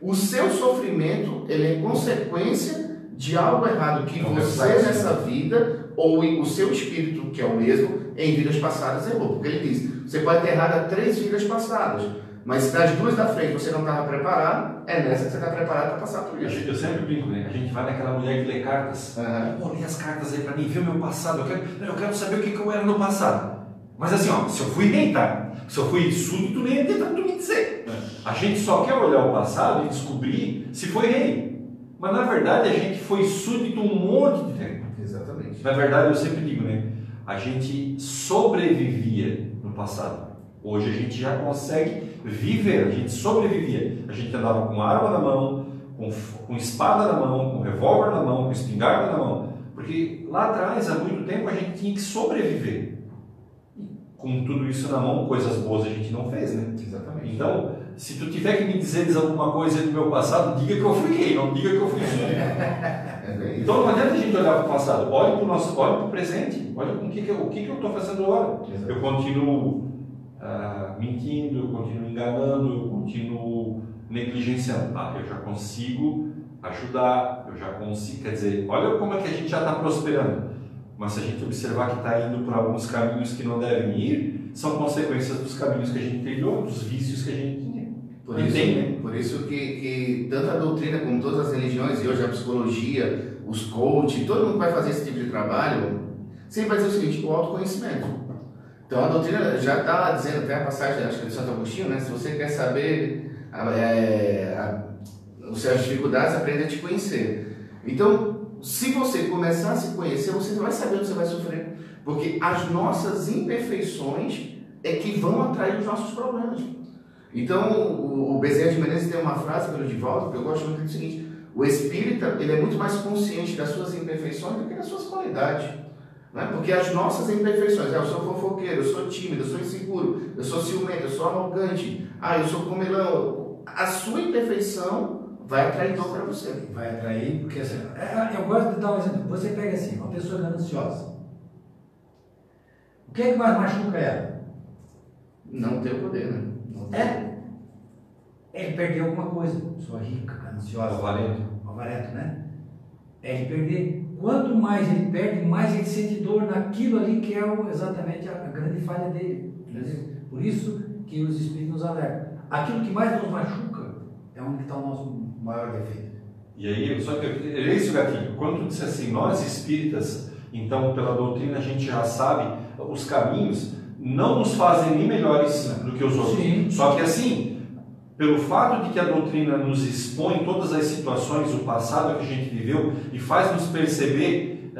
O seu sofrimento ele é consequência de algo errado que É um você reflexo. nessa vida ou o seu espírito, que é o mesmo, em vidas passadas errou. Porque ele diz, você pode ter errado a três vidas passadas, mas se das duas da frente você não estava preparado, é nessa que você está preparado para passar por isso. eu sempre brinco, né? A gente vai naquela mulher que lê cartas. Aham. Pô, lê as cartas aí pra mim, vê o meu passado. Eu quero, eu quero saber o que, que eu era no passado. Mas assim, ó, se eu fui rei, tá? Se eu fui súdito, nem ia tentar tu me dizer. A gente só quer olhar o passado e descobrir se foi rei. Mas na verdade a gente foi súdito um monte de tempo. Exatamente. Na verdade, eu sempre digo, né? A gente sobrevivia no passado. Hoje a gente já consegue viver, a gente sobrevivia. A gente andava com arma na mão, com, com espada na mão, com revólver na mão, com espingarda na mão. Porque lá atrás, há muito tempo, a gente tinha que sobreviver. E com tudo isso na mão, coisas boas a gente não fez, né? Exatamente. Então, se tu tiver que me dizer alguma coisa do meu passado, diga que eu fui gay, não diga que eu fui. É bem isso. Então não adianta a gente olhar para o passado, olhe para o nosso, olhe para o presente, olha com o que, que eu, o que, que eu estou fazendo agora. Eu continuo ah, mentindo, eu continuo enganando, eu continuo negligenciando. Ah, eu já consigo ajudar, eu já consigo, quer dizer, olha como é que a gente já está prosperando. Mas se a gente observar que está indo por alguns caminhos que não devem ir, são consequências dos caminhos que a gente trilhou, dos vícios que a gente tinha. Por isso, né? por isso que, que tanto a doutrina como todas as religiões, e hoje a psicologia, os coaches, todo mundo vai fazer esse tipo de trabalho, sempre vai dizer o seguinte, o autoconhecimento. Então a doutrina já está dizendo, até a passagem, acho que de Santo Agostinho, né? Se você quer saber a- é, as suas dificuldades, aprenda a te conhecer. Então, se você começar a se conhecer, você vai saber onde você vai sofrer. Porque as nossas imperfeições é que vão atrair os nossos problemas. Então, o, Bezerra de Menezes tem uma frase pelo volta que eu gosto muito que é seguinte: o espírita ele é muito mais consciente das suas imperfeições do que das suas qualidades. Né? Porque as nossas imperfeições, ah, eu sou fofoqueiro, eu sou tímido, eu sou inseguro, eu sou ciumento, eu sou arrogante, ah, eu sou comelão. A sua imperfeição vai atrair dor para você. Vai atrair, porque assim, é- eu gosto de dar um exemplo. Você pega assim, uma pessoa gananciosa. O que é que mais machuca ela? Não tem o poder, né? É. Ele perdeu alguma coisa. Pessoa rica, gananciosa. Avarento. Avarento, né? É ele perder. Quanto mais ele perde, mais ele sente dor naquilo ali que é exatamente a, grande falha dele. Por isso que os espíritos nos alertam. Aquilo que mais nos machuca É onde está o nosso maior defeito. E aí, só que é esse o gatilho. Quando tu disse assim, nós espíritas, então pela doutrina a gente já sabe os caminhos, não nos fazem nem melhores do que os outros. Sim. Só que assim, pelo fato de que a doutrina nos expõe todas as situações, o passado que a gente viveu e faz nos perceber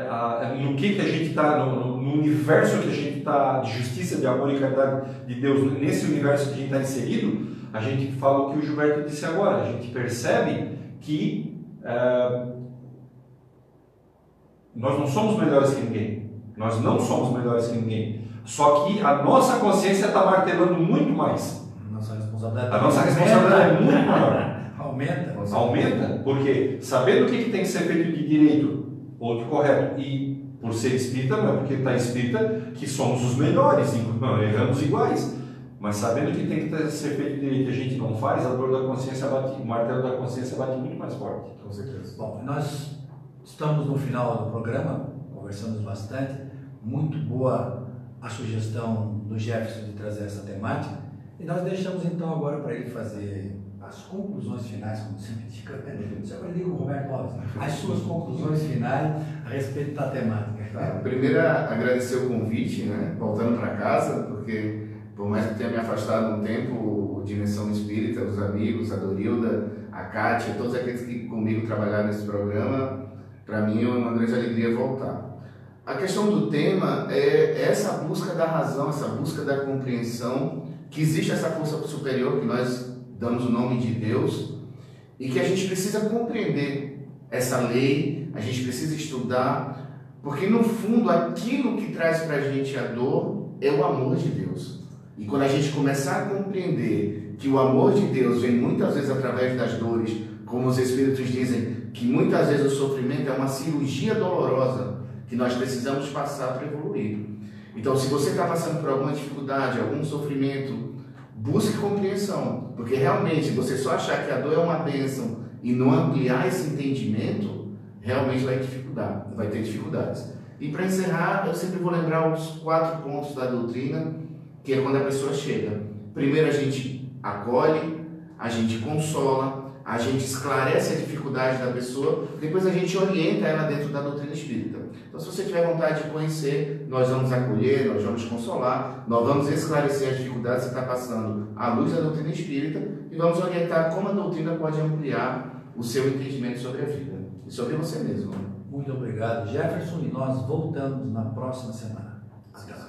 no que, que a gente está, no, no, universo que a gente está, de justiça, de amor e caridade de Deus, nesse universo que a gente está inserido, a gente fala o que o Gilberto disse agora, a gente percebe que uh, nós não somos melhores que ninguém. Nós não somos melhores que ninguém. Só que a nossa consciência está martelando muito mais. Responsabilidade a nossa responsabilidade é muito maior. Aumenta. Aumenta, porque sabendo o que, que tem que ser feito de direito ou de correto, e por ser espírita, não é porque está espírita que somos os melhores, não, erramos iguais. Mas sabendo que tem que ser feito de direito e a gente não faz, a dor da consciência bate, o martelo da consciência bate muito mais forte. Com certeza. Bom, nós estamos no final do programa, conversamos bastante, muito boa a sugestão do Jefferson de trazer essa temática. E nós deixamos então agora para ele fazer as conclusões finais, como sempre digo, você aprendi com o Roberto Alves, as suas conclusões finais a respeito da temática. Tá, primeiro, agradecer o convite, né? voltando para casa, porque por mais que tenha me afastado um tempo, Dimensão Espírita, os amigos, a Dorilda, a Kátia, todos aqueles que comigo trabalharam nesse programa, para mim é uma grande alegria voltar. A questão do tema é essa busca da razão, essa busca da compreensão, que existe essa força superior que nós damos o nome de Deus e que a gente precisa compreender essa lei, a gente precisa estudar, porque no fundo aquilo que traz para a gente a dor é o amor de Deus. E quando a gente começar a compreender que o amor de Deus vem muitas vezes através das dores, como os Espíritos dizem, que muitas vezes o sofrimento é uma cirurgia dolorosa que nós precisamos passar para evoluir. Então, se você está passando por alguma dificuldade, algum sofrimento, busque compreensão, porque realmente você só achar que a dor é uma bênção e não ampliar esse entendimento, realmente vai, dificultar, vai ter dificuldades. E para encerrar, eu sempre vou lembrar os quatro pontos da doutrina, que é quando a pessoa chega. Primeiro a gente acolhe, a gente consola, a gente esclarece a dificuldade da pessoa, depois a gente orienta ela dentro da doutrina espírita. Então, se você tiver vontade de conhecer, nós vamos acolher, nós vamos consolar, nós vamos esclarecer as dificuldades que está passando à luz da doutrina espírita e vamos orientar como a doutrina pode ampliar o seu entendimento sobre a vida e sobre você mesmo. Muito obrigado, Jefferson, e nós voltamos na próxima semana. Até lá.